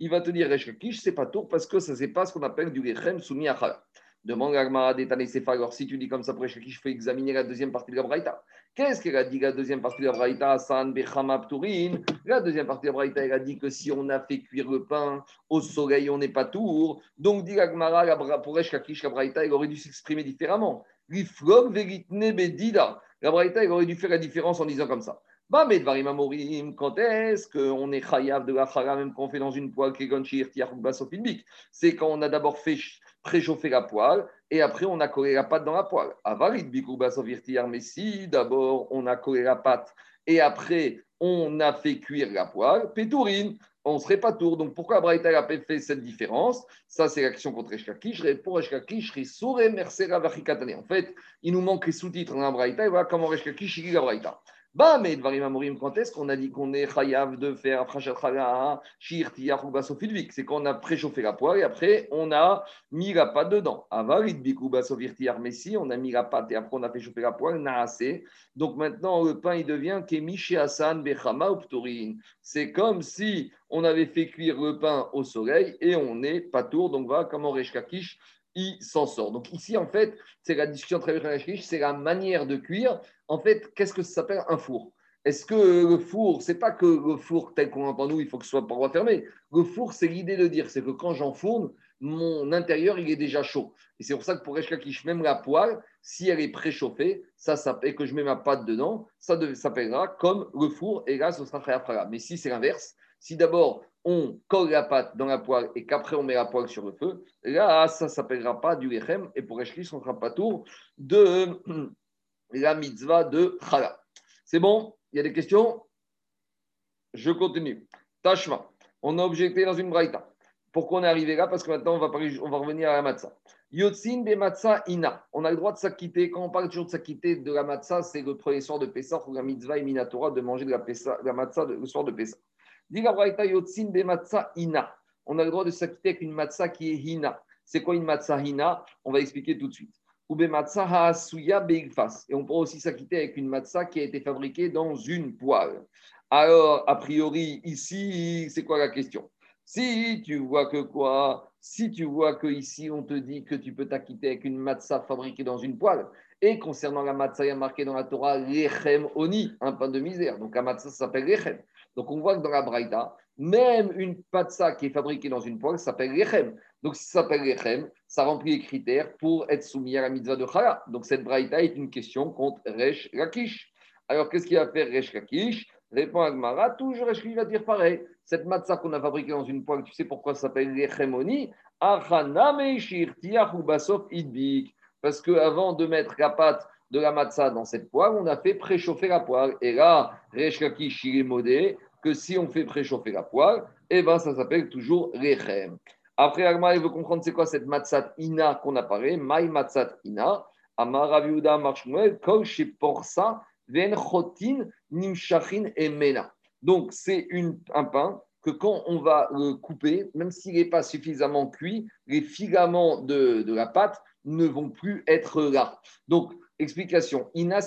il va te dire Resh Lakish, c'est pas tour parce que ça, c'est pas ce qu'on appelle du Lechem soumis à Chala. Demande à Gmara Sefa. Alors, si tu dis comme ça pour Resh Lakish, il faut examiner la deuxième partie de la Braïta. Qu'est-ce qu'elle a dit la deuxième partie de la Braïta? San Pturin. La deuxième partie de la Braïta, elle a dit que si on a fait cuire le pain au soleil, on n'est pas tour. Donc, dit la Gmara, pour Resh Lakish, la Braïta, elle aurait dû s'exprimer différemment. La Braïta, elle aurait dû faire la différence en disant comme ça. Bah, quand est-ce qu'on est chayav de la même qu'on fait dans une poêle C'est quand on a d'abord fait préchauffer la poêle et après on a collé la pâte dans la poêle. Avarit mais si d'abord on a collé la pâte et après on a fait cuire la poêle, pétourine, on serait pas tour. Donc pourquoi Braïta a fait cette différence? Ça, c'est l'action contre Eshkakish. Pour Eshkakish, En fait, il nous manque les sous-titres dans la Braïta et voilà comment Eshkakish lit la Braïta. Bah, mais quand est-ce qu'on a dit qu'on est chayav de faire shir C'est qu'on a préchauffé la poêle et après on a mis la pâte dedans. Mais si on a mis la pâte et après on a fait chauffer la poêle, assez. Donc maintenant le pain il devient kemishi asan bechama ou C'est comme si on avait fait cuire le pain au soleil et on n'est pas tour. Donc voilà comment Reshkakish il s'en sort. Donc ici, en fait, c'est la discussion très riche, c'est la manière de cuire. En fait, qu'est-ce que ça s'appelle un four? Est-ce que le four, c'est pas que le four tel qu'on entend nous, il faut que ce soit paroi fermée. Le four, c'est l'idée de dire, c'est que quand j'enfourne, mon intérieur, il est déjà chaud. Et c'est pour ça que pour Eshkakish, même la poêle, si elle est préchauffée, ça, ça, et que je mets ma pâte dedans, ça s'appellera comme le four, et là, ce sera frère Mais si c'est l'inverse, si d'abord on colle la pâte dans la poêle et qu'après on met la poêle sur le feu, là, ça ne s'appellera pas du lechem et pour Eshkis, on ne fera pas tour de la mitzvah de Chala. C'est bon? Il y a des questions? Je continue. Tashma, on a objecté dans une braïta. Pourquoi on est arrivé là? Parce que maintenant, on va, revenir à la matzah. Yotzin be matzah ina. On a le droit de s'acquitter. Quand on parle toujours de s'acquitter de la matzah, c'est le premier soir de Pessah ou la mitzvah et minatora de manger de la, Pessah, matzah le soir de Pessah. Dit la Yotzin be matzah ina. On a le droit de s'acquitter avec une matzah qui est hina. C'est quoi une matzah hina? On va expliquer tout de suite. Ou. Et on pourra aussi s'acquitter avec une matzah qui a été fabriquée dans une poêle. Alors, a priori, ici, c'est quoi la question? Si tu vois que quoi? Si tu vois que ici on te dit que tu peux t'acquitter avec une matzah fabriquée dans une poêle, et concernant la matzah, il y a marqué dans la Torah lechem oni, un pain de misère. Donc la matzah s'appelle lechem. Donc on voit que dans la Braïta, même une matzah qui est fabriquée dans une poêle s'appelle lechem. Donc si ça s'appelle lechem, ça remplit les critères pour être soumis à la mitzvah de chala. Donc cette Braïta est une question contre Resh Lakish. Alors qu'est-ce qu'il va faire Resh Lakish? Répond Agmara, toujours Resh va dire pareil. Cette matzah qu'on a fabriquée dans une poêle, tu sais pourquoi ça s'appelle l'echemoni Parce qu'avant de mettre la pâte de la matzah dans cette poêle, on a fait préchauffer la poêle. Et là, Reshkaki est modé que si on fait préchauffer la poêle, eh ben, ça s'appelle toujours l'echem. Après, Agmara, il veut comprendre c'est quoi cette matzat ina qu'on a parlé, mai matzat ina. Amar Raviuda Marshmuel, Kol Sheporsa, Ven Chotin, Nimshachin et Mena. Donc, c'est un pain que quand on va le couper, même s'il n'est pas suffisamment cuit, les filaments de, la pâte ne vont plus être là. Donc, explication, ina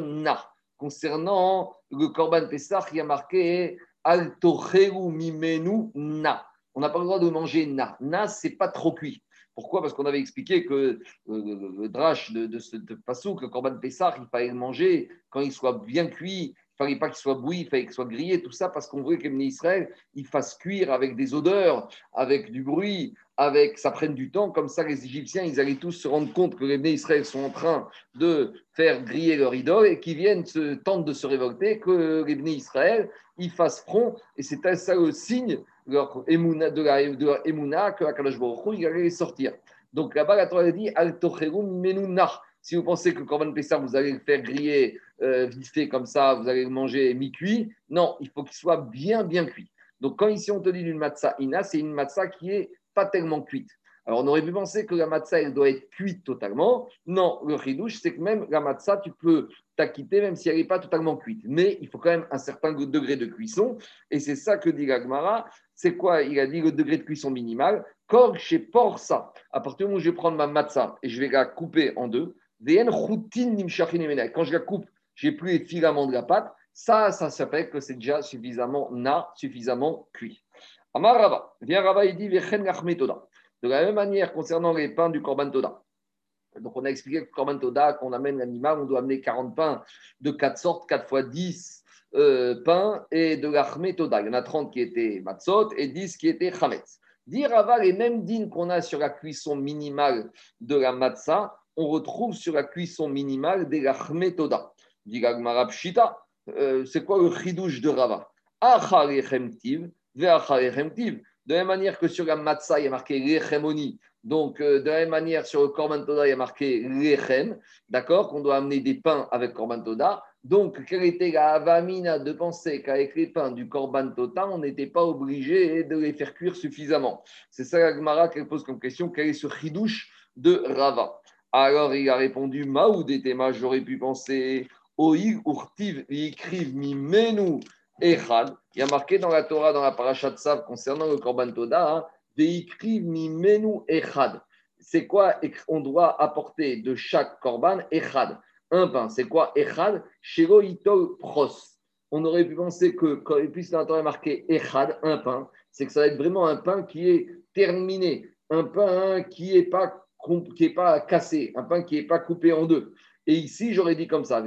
na. Concernant le korban Pessah, il y a marqué al mimenu na. On n'a pas le droit de manger na. Na, c'est pas trop cuit. Pourquoi? Parce qu'on avait expliqué que euh, le drache de, de ce passou, que le korban Pessah, il fallait le manger quand il soit bien cuit il fallait pas qu'il soit bouilli, il fallait qu'il soit grillé, tout ça, parce qu'on voulait que Israël, il fasse cuire avec des odeurs, avec du bruit, avec ça prenne du temps. Comme ça, les Égyptiens, ils allaient tous se rendre compte que les Israël sont en train de faire griller leur idole et qu'ils viennent tentent de se révolter, que les Israël, ils fassent front. Et c'est ça le signe leur émouna, de, la, de leur émouna que Akadosh Baruch il allait sortir. Donc là-bas, la Torah dit Al Si vous pensez que Corban Pessar, vous allez le faire griller euh, vite comme ça, vous allez le manger mi-cuit. Non, il faut qu'il soit bien, bien cuit. Donc, quand ici on te dit une matzah ina, c'est une matzah qui est pas tellement cuite. Alors, on aurait pu penser que la matzah, elle doit être cuite totalement. Non, le chidouche, c'est que même la matzah, tu peux t'acquitter même si elle n'est pas totalement cuite. Mais il faut quand même un certain degré de cuisson. Et c'est ça que dit l'Agmara. C'est quoi? Il a dit le degré de cuisson minimal. Kor chez Porsa. À partir du moment où je vais prendre ma matzah et je vais la couper en deux, quand je la coupe j'ai plus les filaments de la pâte, ça, ça s'appelle que c'est déjà suffisamment na, suffisamment cuit. Amar Rava, viens Rava, il dit De la même manière, concernant les pains du Korban Toda. Donc, on a expliqué que le Korban Toda, qu'on amène l'animal, on doit amener 40 pains de 4 sortes, 4 fois 10 euh, pains et de l'Achme Toda. Il y en a 30 qui étaient matzot et 10 qui étaient chametz. Dit Rava, les mêmes dînes qu'on a sur la cuisson minimale de la matzah, on retrouve sur la cuisson minimale des l'Achme Toda. Euh, c'est quoi le chidouche de Rava De la même manière que sur la matzah, il y a marqué l'echemoni. Donc, euh, de la même manière, sur le korban toda, il y a marqué lechem. D'accord? Qu'on doit amener des pains avec korban toda. Donc, quelle était la avamina de penser qu'avec les pains du korban toda, on n'était pas obligé de les faire cuire suffisamment? C'est ça la Gemara qu'elle pose comme question. Quel est ce chidouche de Rava? Alors, il a répondu Maoudetema, j'aurais pu penser Oïg urtiv mi menu echad. Il y a marqué dans la Torah, dans la parasha de Sav, concernant le Korban Toda, hein, mi menu echad. C'est quoi On doit apporter de chaque Korban echad? Un pain. C'est quoi echad? Shelo pros. On aurait pu penser que, dans la Torah marqué echad, un pain, c'est que ça va être vraiment un pain qui est terminé. Un pain qui n'est pas, qui est pas cassé. Un pain qui n'est pas coupé en deux. Et ici, j'aurais dit comme ça,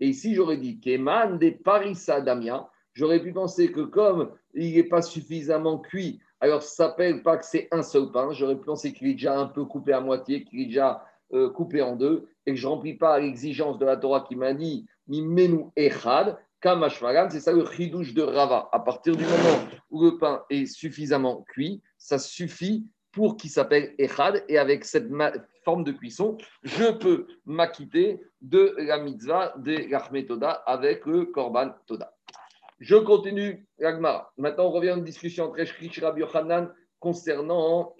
Et ici, j'aurais dit Keman de Parissa Damia. J'aurais pu penser que comme il n'est pas suffisamment cuit, alors ça ne s'appelle pas que c'est un seul pain. J'aurais pu penser qu'il est déjà un peu coupé à moitié, qu'il est déjà euh, coupé en deux, et que je ne remplis pas l'exigence de la Torah qui m'a dit Mi menu echad, c'est ça le chidouche de Rava. À partir du moment où le pain est suffisamment cuit, ça suffit pour qu'il s'appelle echad, et avec cette forme de cuisson, je peux m'acquitter de la mitzvah de l'Achmetoda avec le Korban Toda. Je continue. Maintenant, on revient à une discussion entre Eshkich Rabbi Yochanan concernant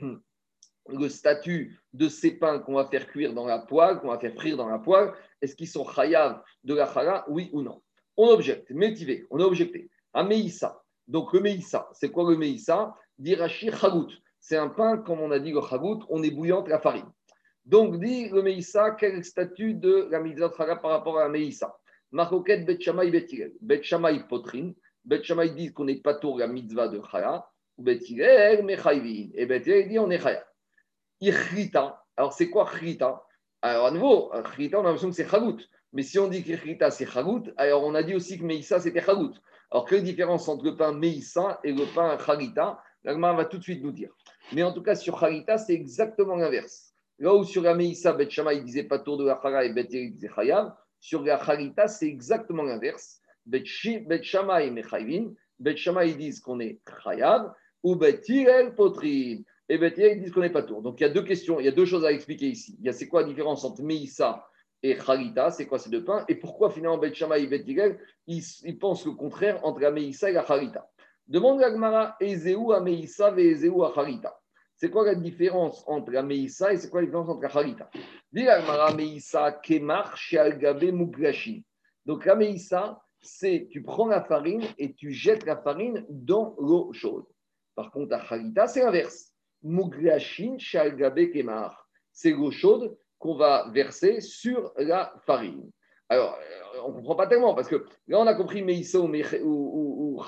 le statut de ces pains qu'on va faire cuire dans la poêle, qu'on va faire frire dans la poêle. Est-ce qu'ils sont chayav de la chala, oui ou non? On objecte, métivé, on a objecté. Un meïssa. Donc le meïssa, c'est quoi le meïssa? Dirachi chagout. C'est un pain, comme on a dit le chagout, on ébouillante la farine. Donc, dit le Meïssa, quel est le statut de la mitzvah par rapport à la Meïssa? Maroket Bet Shamay Bet Bet Shamay dit qu'on n'est pas tour la mitzvah de Chaya. Bet Mechayvin. Et Bet dit on est Chaya. Irrita. Alors, c'est quoi Chrita Alors, à nouveau, Chrita, on a l'impression que c'est Chagout. Mais si on dit que Chrita, c'est Chagout, alors on a dit aussi que Meïssa, c'était Chagout. Alors, quelle différence entre le pain Meïssa et le pain Charita L'Agma va tout de suite nous dire. Mais en tout cas, sur Charita, c'est exactement l'inverse. Là où sur la Meïssa, Bet il disait pas tour de la Chara et Bet disait Chayav, sur la Charita, c'est exactement l'inverse. Bet Shammai Mechayvin, Bet ils disent qu'on est Chayav, ou Bet Potrin. Et Bet ils disent qu'on n'est pas tour. Donc il y a deux questions, il y a deux choses à expliquer ici. Il y a c'est quoi la différence entre Meïssa et Charita, c'est quoi ces deux pains, et pourquoi finalement Bet et Bet ils, pensent le contraire entre la Meïssa et la Charita. Demande la Gemara, Ezeu à Meïssa et Ezeu à Charita. C'est quoi la différence entre la Meïssa et c'est quoi la différence entre la Harita la Meïssa Kemar Donc la Meïssa, c'est tu prends la farine et tu jettes la farine dans l'eau chaude. Par contre, la Harita, c'est l'inverse. Mugrashin Shalgabe Kemar. C'est l'eau chaude qu'on va verser sur la farine. Alors, euh, on ne comprend pas tellement parce que là, on a compris Meïssa ou, ou, ou,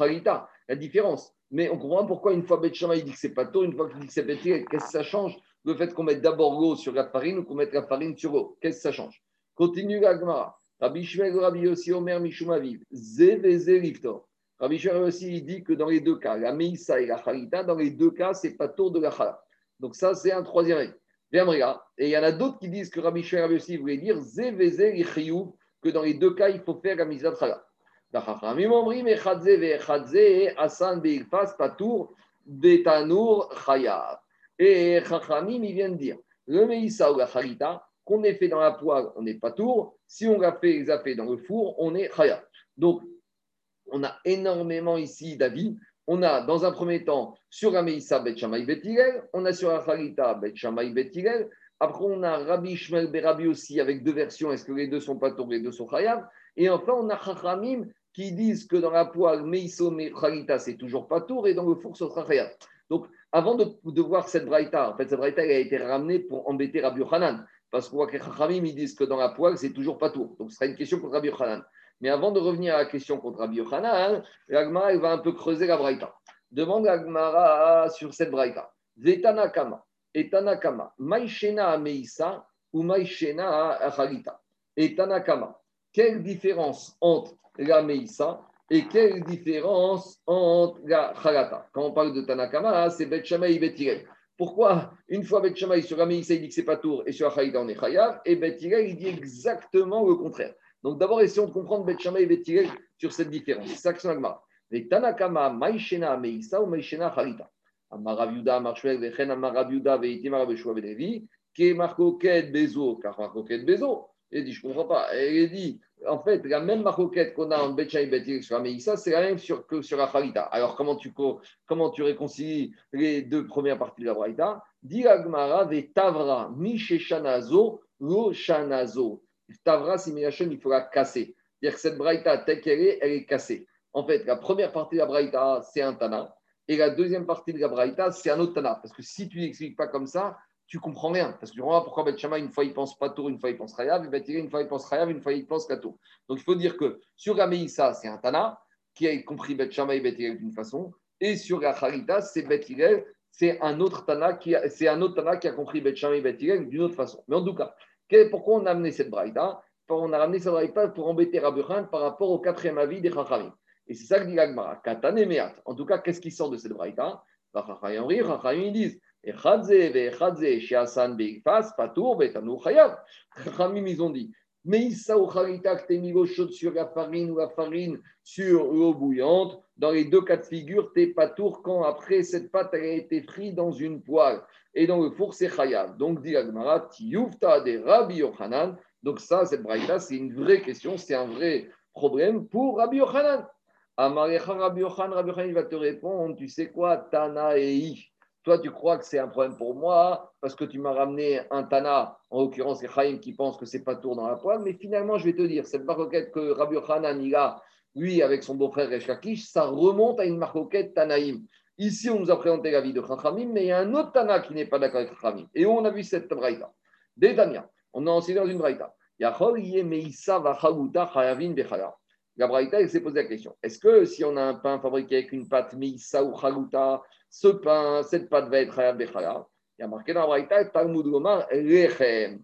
la différence. Mais on comprend pourquoi une fois Bet il dit que c'est pas tôt, une fois qu'il dit que c'est Bet qu'est-ce que ça change Le fait qu'on mette d'abord l'eau sur la farine ou qu'on mette la farine sur l'eau, qu'est-ce que ça change? Continue la Gemara. Rabbi Shmuel, Rabbi Yossi, Omer, Mishumaviv, Zeveze Liftor. Rabbi Shmuel aussi, il dit que dans les deux cas, la Meïssa et la Charita, dans les deux cas, c'est pas tôt de la Chala. Donc ça, c'est un troisième règle. Et il y en a d'autres qui disent que Rabbi Shmuel, Rabbi Yossi voulait dire Zeveze que dans les deux cas, il faut faire la Misa de Chala. Patour. Et Chachamim, ils viennent dire le Meïssa ou la Charita, qu'on ait fait dans la poêle, on n'est pas tour. Si on l'a fait, les a fait dans le four, on est Chayav. Donc, on a énormément ici d'avis. On a dans un premier temps sur la Meïssa Bet Shamay on a sur la Charita Bet Shamay Après, on a Rabbi Shmuel Berabi aussi avec deux versions. Est-ce que les deux sont pas tour, les deux sont Chayav Et enfin, on a Chachamim qui disent que dans la poêle, Meiso Mechalita, c'est toujours pas tour, et dans le four, ce sera rien. Donc, avant de, voir cette braïta, en fait, cette braïta a été ramenée pour embêter Rabbi Yochanan, parce qu'on voit que les Chachamim, ils disent que dans la poêle, c'est toujours pas tour. Donc, ce sera une question contre Rabbi Yochanan. Mais avant de revenir à la question contre Rabbi Yochanan, l'Agmara, va un peu creuser la braïta. Demande l'Agmara sur cette braïta. Vetanakama, et Tanakama, Maïshena Meisa ou Maïshena Achalita. Et Tanakama, quelle différence entre la Meïssa et quelle différence entre la Chalata Quand on parle de Tanakama, c'est Bet Shammai et Bet Pourquoi une fois Bet Shammai sur la Meïssa, il dit que c'est pas tour et sur la Chalata, on est Chayav et Bet il dit exactement le contraire. Donc d'abord, essayons de comprendre Bet Shammai et Bet sur cette différence. C'est ça que Les Tanakama, Maïshena Meïssa ou Maïshena Chalita Amaraviuda, Amar Vechen, Amaraviuda, Veitima, Rabeshua, Vedevi, Ke Marcoquet, Bezo, car Marcoquet, Bezo. Il dit, je ne comprends pas. Il dit, en fait, la même maroquette qu'on a en Betcha et sur la c'est la même que sur la Farita. Alors, comment tu, comment tu réconcilies les deux premières parties de la Braïta Dit Agmara de Tavra, Shanazo, Lo Shanazo. Tavra, c'est il faut la casser. C'est-à-dire que cette Braïta, telle qu'elle est, elle est cassée. En fait, la première partie de la Braïta, c'est un Tana. Et la deuxième partie de la Braïta, c'est un autre Tana. Parce que si tu n'expliques pas comme ça, tu comprends rien. Parce que tu comprends pourquoi Beth une fois il pense pas tour, une fois il pense Rayav, et une fois il pense Rayav, une fois il pense Kato. Donc il faut dire que sur la c'est un Tana qui a compris Beth et Beth d'une façon, et sur la c'est Beth c'est un autre Tana qui a, c'est un autre Tana qui a compris Beth et Beth d'une autre façon. Mais en tout cas, pourquoi on a amené cette Braïta On a ramené cette Braïta pour embêter Rabbi par rapport au quatrième avis des Chachamim. Et c'est ça que dit l'Agmara, Katane. En tout cas, qu'est-ce qui sort de cette Braïta Chachamim, ils disent et ils ont dit mais Issa ou t'es mis l'eau chaude sur la farine ou la farine sur l'eau bouillante, dans les deux cas de figure, t'es patour quand après cette pâte a été frite dans une poêle. Et dans le four, c'est Chayav. Donc, dit Agmara, Tiyufta de Rabbi Yochanan. Donc, ça, cette braïta, c'est une vraie question, c'est un vrai problème pour Rabbi Yochanan. Amarecha Rabbi Yochanan, Rabbi Yochanan, il va te répondre, tu sais quoi, Tana et Toi, tu crois que c'est un problème pour moi parce que tu m'as ramené un Tana, en l'occurrence les Chaim qui pense que c'est pas tour dans la poêle, mais finalement, je vais te dire, cette maroquette que Rabbi Yochanan, il a, lui, avec son beau-frère Rechakish, ça remonte à une maroquette Tanaïm. Ici, on nous a présenté la vie de Chachamim, mais il y a un autre Tana qui n'est pas d'accord avec Chachamim. Et on a vu cette braïta. Détania, on a enseigné dans une braïta. La braïta, elle s'est posé la question. Est-ce que si on a un pain fabriqué avec une pâte Meissa ou Chaluta, ce pain, cette pâte va être Chayav Bechala Il y a marqué dans la braïta, Talmud Gomar, Rechem.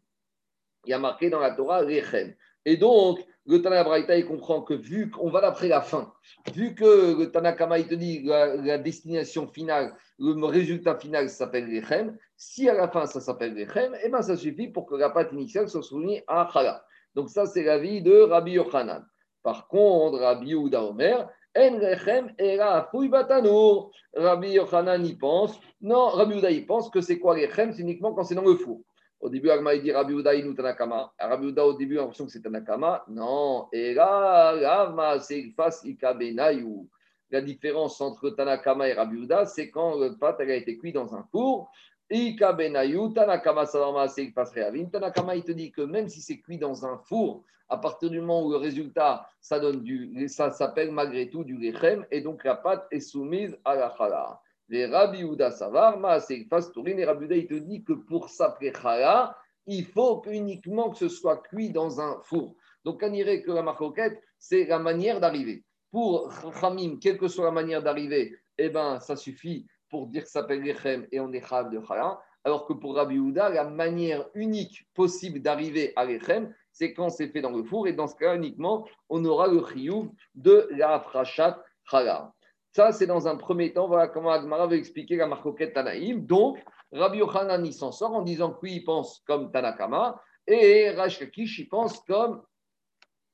Il y a marqué dans la Torah, Rechem. Et donc, le Tana il comprend que vu qu'on va d'après la fin, vu que le Tanakama, il te dit la, la destination finale, le résultat final s'appelle Rechem, si à la fin ça s'appelle Rechem, eh ben ça suffit pour que la pâte initiale soit soulignée à Chala. Donc ça, c'est l'avis de Rabbi Yochanan. Par contre, Rabbi Yehuda Omer, En Rechem era batanour. Rabbi Yochanan y pense, non, Rabbi Yehuda y pense que c'est quoi Rechem C'est uniquement quand c'est dans le four. Au début, Agma dit Rabbi Uda inu Tanakama. Rabbi Uda, au début, a l'impression que c'est Tanakama. Non. Là, Rama, face Ikabenayu. La différence entre Tanakama et Rabbi Uda, c'est quand le pâte a été cuit dans un four. Tanakama. Tanakama, il te dit que même si c'est cuit dans un four, à partir du moment où le résultat, ça donne du, ça s'appelle malgré tout du lechem, et donc la pâte est soumise à la chala. Les Rabbi Uda Savar, et Rabbi il te dit que pour s'appeler Chala, il faut uniquement que ce soit cuit dans un four. Donc, on dirait que la marcoquette, c'est la manière d'arriver. Pour Khamim, quelle que soit la manière d'arriver, eh ben, ça suffit pour dire que ça s'appelle Lechem et on est Chal de Chala. Alors que pour Rabbi Uda, la manière unique possible d'arriver à Lechem, c'est quand c'est fait dans le four. Et dans ce cas, uniquement, on aura le chiyuv de la frachat Chala. Ça, c'est dans un premier temps. Voilà comment Agmara veut expliquer la marcoquette Tanaïm. Donc, Rabbi Yochanan, il s'en sort en disant que il pense comme Tanakama et Rashkakish, il pense comme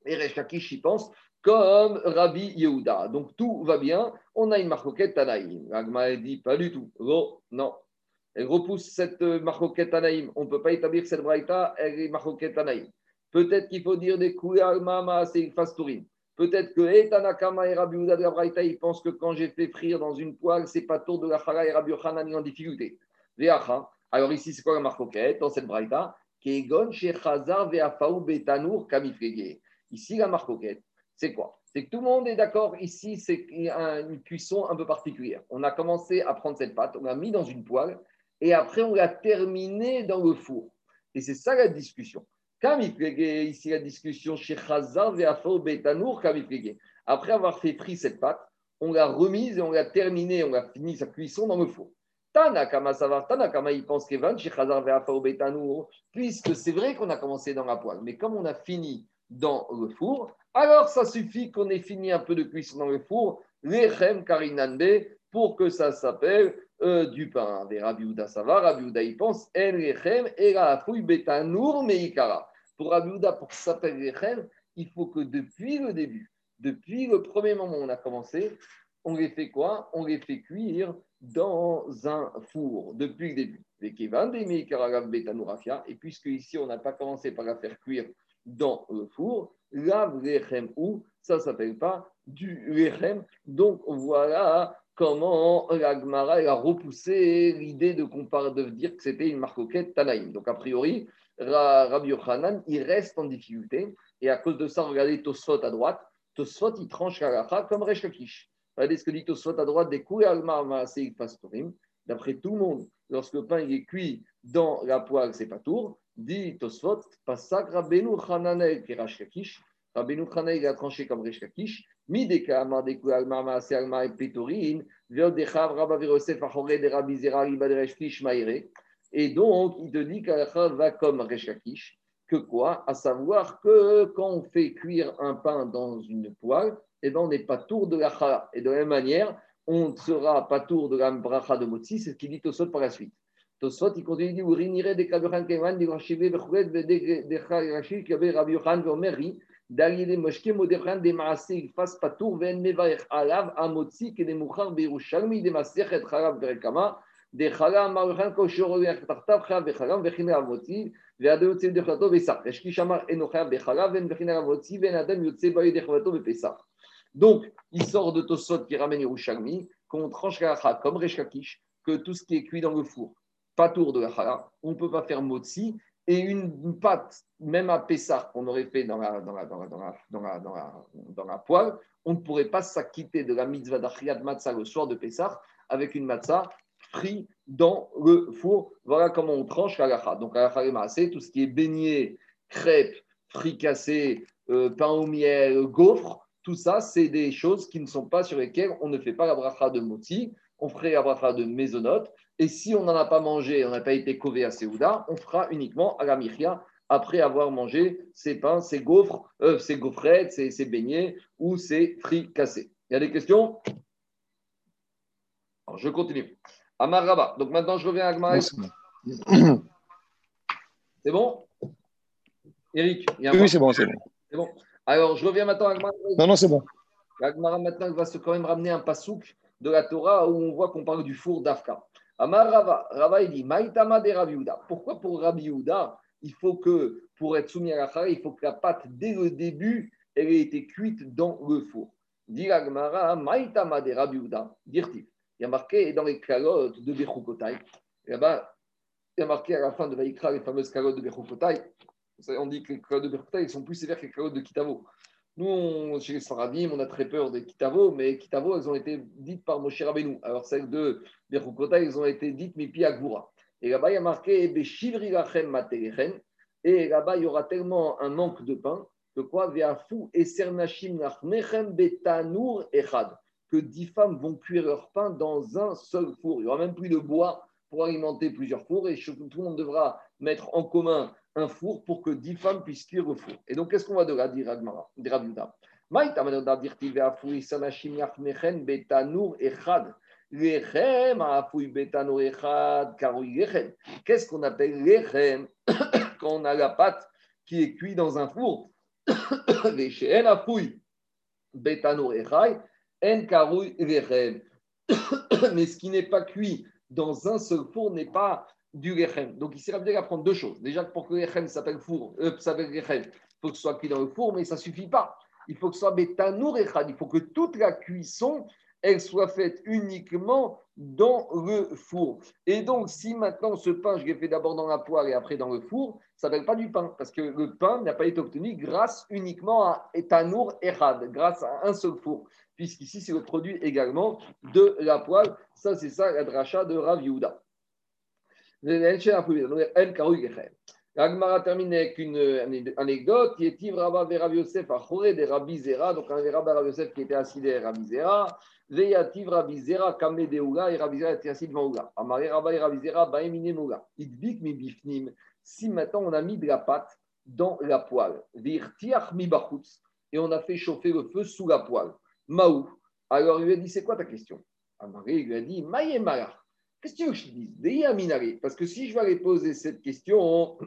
et Rashkakish, il pense comme Rabbi Yehuda. Donc, tout va bien. On a une marcoquette Tanaïm. Agmara dit pas du tout. Oh, non. Elle repousse cette marcoquette Tanaïm. On ne peut pas établir cette braïta, elle est marcoquette Tanaïm. Peut-être qu'il faut dire des Mama, c'est Fastourine. Peut-être que Etanakama et Rabbi Uda de la Braïta, ils pensent que quand j'ai fait frire dans une poêle, c'est pas tour de la Chara et Rabbi Yochanan en difficulté. Alors ici, c'est quoi la marcoquette dans cette Braïta? Ici, la marcoquette, c'est quoi? C'est que tout le monde est d'accord. Ici, c'est une cuisson un peu particulière. On a commencé à prendre cette pâte, on l'a mis dans une poêle et après, on l'a terminée dans le four. Et c'est ça la discussion. Ici, la discussion chez Chazar Betanour Après avoir fait frire cette pâte, on l'a remise et on l'a terminée, on a fini sa cuisson dans le four. Tanakama Savar, Tanakama, il pense qu'Evan, chez Chazar Betanour, puisque c'est vrai qu'on a commencé dans la poêle, mais comme on a fini dans le four, alors ça suffit qu'on ait fini un peu de cuisson dans le four, Lechem Karinanbe, pour que ça s'appelle euh, du pain. Des Rabbi Savar, Rabbi Uda, il pense, El Lechem, Era Fouy Betanour Meikara. Pour pour s'appeler Lechem, il faut que depuis le début, depuis le premier moment où on a commencé, on les fait quoi? On les fait cuire dans un four depuis le début. Et puisque ici, on n'a pas commencé par la faire cuire dans le four, la ou ça ne s'appelle pas du lechem. Donc voilà comment la Gemara a repoussé l'idée de, de dire que c'était une marcoquette Tanaïm. Donc a priori, Rabbi Yochanan, il reste en difficulté. Et à cause de ça, regardez Tosfot à droite. Tosfot, il tranche la comme Resh Regardez ce que dit Tosfot à droite des D'après tout le monde, lorsque le pain est cuit dans la poêle, c'est pas tour. Dit Tosfot, Pasak Rabbeinu Hananel qui Resh Lakish. Rabbeinu Hananel, a tranché comme Resh Lakish. Mideka Amar de Alma Maase Alma et Petorin. Veodechav Rabba Virosef Achore de Rabbi Zera Kish Maire. Et donc, il te dit qu'Alakha va comme Rechakish, que quoi? À savoir que quand on fait cuire un pain dans une poêle, eh ben, on n'est pas tour de la. Et de la même manière, on ne sera pas tour de la bracha de Motsi, c'est ce qu'il dit Tosot par la suite. Tosot, il continue, dit, Urinire de Kaberan Keman, de Rachivé, Bechouet, de Rachiv, avait Rabbi Yohan, Vomeri, d'aller des moshké modérans des maasé, il fasse pas tour, ven mevaech alav, amotsi, que des mouchar, Berushalmi, des maserchet, Chalav, Berekama, des chalam maruchan koshorover tartav chav bechalam vechina avoti ve'adam yotze dechalato besach. Eshki shamar enochav bechalav ven vechina avoti ven adam yotze bayu dechalato Donc, il sort de Tosot qui ramène Yerushalmi, qu'on tranche comme Reshkakish, que tout ce qui est cuit dans le four, pas tour de la chala, on ne peut pas faire motzi. Et une, pâte, même à Pessar, qu'on aurait fait dans la, poêle, on ne pourrait pas s'acquitter de la mitzvah d'Achriat Matzah le soir de Pessar avec une matzah frit dans le four. Voilà comment on tranche la Donc, la c'est tout ce qui est beignet, crêpes, fricassé, euh, pain au miel, gaufre. Tout ça, c'est des choses qui ne sont pas sur lesquelles on ne fait pas la bracha de moti, on ferait de mésonote. Et si on n'en a pas mangé, on n'a pas été cové à Seouda, on fera uniquement à la michia après avoir mangé ses pains, ses gaufres, euh, ses gaufrettes, ses, beignets ou ses cassés. Il y a des questions? Alors, Je continue. Amar Rabba. Donc maintenant, je reviens à Agmar. C'est bon? Eric Oui, c'est bon, c'est bon. C'est bon. Alors, je reviens maintenant à Agmar. Non, non, c'est bon. Agmara maintenant va se quand même ramener un pasouk de la Torah où on voit qu'on parle du four d'Afka. Amar Rava, Rava il dit Maïtama de Rabbi Pourquoi pour Rabbi Yehuda, il faut que, pour être soumis à la chara, il faut que la pâte, dès le début, elle ait été cuite dans le four Dit Agmara, Maïtama de Rabbi Il y a marqué dans les calottes de Bechukotai. Là-bas, il y a marqué à la fin de Vaikra les fameuses calottes de Bechukotai. On dit que les calottes de Bechukotai sont plus sévères que les calottes de Kitavo. Nous, chez les Sfaradim, on a très peur des Kitavo, mais Kitavo, elles ont été dites par Moshe Rabbeinu. Alors, celles de Berukota, elles ont été dites Mipi Agvura. Et là-bas, il y a marqué Et là-bas, il y aura tellement un manque de pain que quoi? Que dix femmes vont cuire leur pain dans un seul four. Il n'y aura même plus de bois pour alimenter plusieurs fours et tout le monde devra mettre en commun un four pour que dix femmes puissent cuire au four. Et donc, qu'est-ce qu'on va de là dire Rabiuda Qu'est-ce qu'on appelle lechem quand on a la pâte qui est cuite dans un four? Mais ce qui n'est pas cuit dans un seul four n'est pas du lechem. Donc ici, Rabbi apprendre deux choses. Déjà, pour que le lechem s'appelle four, euh, s'appelle lechem, il faut que ce soit cuit dans le four, mais ça ne suffit pas. Il faut que ce soit betanour echad. Il faut que toute la cuisson, elle soit faite uniquement dans le four. Et donc, si maintenant ce pain, je l'ai fait d'abord dans la poêle et après dans le four, ça ne s'appelle pas du pain, parce que le pain n'a pas été obtenu grâce uniquement à etanour echad, grâce à un seul four, puisqu'ici, c'est le produit également de la poêle. Ça, c'est ça la dracha de Rav. L'Agmara termine avec une anecdote. Yetiv Rabba Rav Yosef à Choré de Rabbi Zera. Donc, un Rabba Rav Yosef qui était assis derrière Rabbi Zera. Veyativ Rabbi Zera Kame de Oula et Rabbi Zera était assis devant Oula. Amaré Rabba et Rabbi Zera Baemine Moula. Idbik mi bifnim. Si maintenant on a mis de la pâte dans la poêle. Virtiach mi bachutz. Et on a fait chauffer le feu sous la poêle. Maou. Alors il lui a dit C'est quoi ta question? Amaré lui a dit Maïe Malach. Qu'est-ce que tu veux que je dise Parce que si je vais aller poser cette question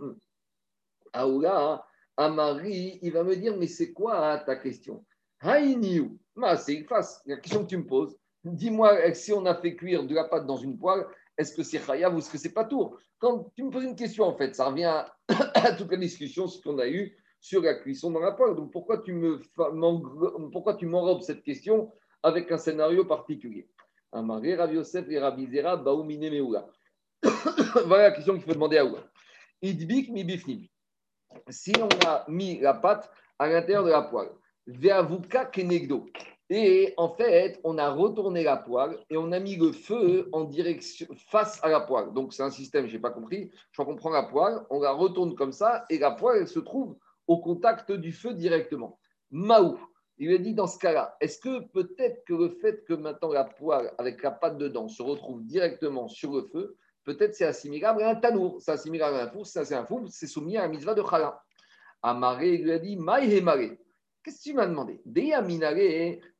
à Oula, à Marie, il va me dire Mais c'est quoi hein, ta question? Haïniou. C'est la question que tu me poses. Dis-moi si on a fait cuire de la pâte dans une poêle, est-ce que c'est Chayav ou est-ce que c'est pas tour? Quand tu me poses une question, en fait, ça revient à toute la discussion ce qu'on a eu sur la cuisson dans la poêle. Donc pourquoi tu me pourquoi tu m'enrobes cette question avec un scénario particulier? Voilà la question qu'il faut demander à Oula. Idbik mi. Si on a mis la pâte à l'intérieur de la poêle. Et en fait, on a retourné la poêle et on a mis le feu en direction face à la poêle. Donc c'est un système, je n'ai pas compris. Je crois qu'on prend la poêle, on la retourne comme ça et la poêle se trouve au contact du feu directement. Maou. Il lui a dit dans ce cas-là, est-ce que peut-être que le fait que maintenant la poêle avec la pâte dedans se retrouve directement sur le feu, peut-être c'est assimilable à un tanour, c'est assimilable à un four, c'est un four, c'est soumis à la mitzvah de chala. Amaré, lui a dit, maï Qu'est-ce que tu m'as demandé?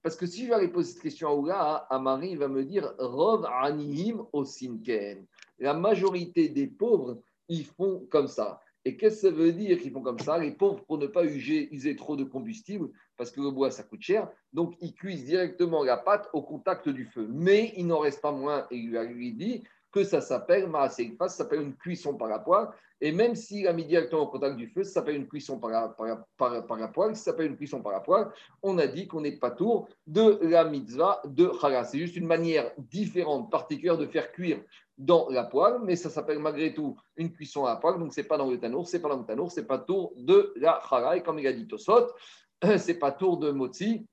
Parce que si je vais aller poser cette question à Oula, Amaré va me dire Rov anihim osinken. La majorité des pauvres, ils font comme ça. Et qu'est-ce que ça veut dire qu'ils font comme ça? Les pauvres, pour ne pas user, trop de combustible, parce que le bois, ça coûte cher, donc ils cuisent directement la pâte au contact du feu. Mais il n'en reste pas moins, et il lui dit, que ça s'appelle Maasé ça s'appelle une cuisson par la poêle. Et même s'il a mis directement au contact du feu, ça s'appelle une cuisson par la, par, la poêle. Si ça s'appelle une cuisson par la poêle, on a dit qu'on n'est pas tour de la mitzvah de Chala. C'est juste une manière différente, particulière de faire cuire dans la poêle, mais ça s'appelle malgré tout une cuisson à la poêle. Donc, ce n'est pas dans le tanour, c'est pas dans le tanour, c'est pas tour de la Chala. Et comme il a dit Tosot, c'est pas tour de Motzi.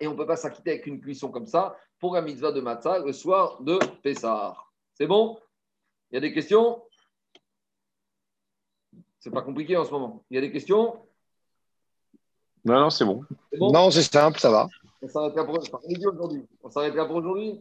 Et on ne peut pas s'acquitter avec une cuisson comme ça pour la mitzvah de Matzah le soir de Pessah. C'est bon? Il y a des questions? C'est pas compliqué en ce moment. Il y a des questions? Non, non, c'est bon. Non, c'est simple, ça va. On s'arrêtera pour aujourd'hui. On s'arrêtera pour aujourd'hui?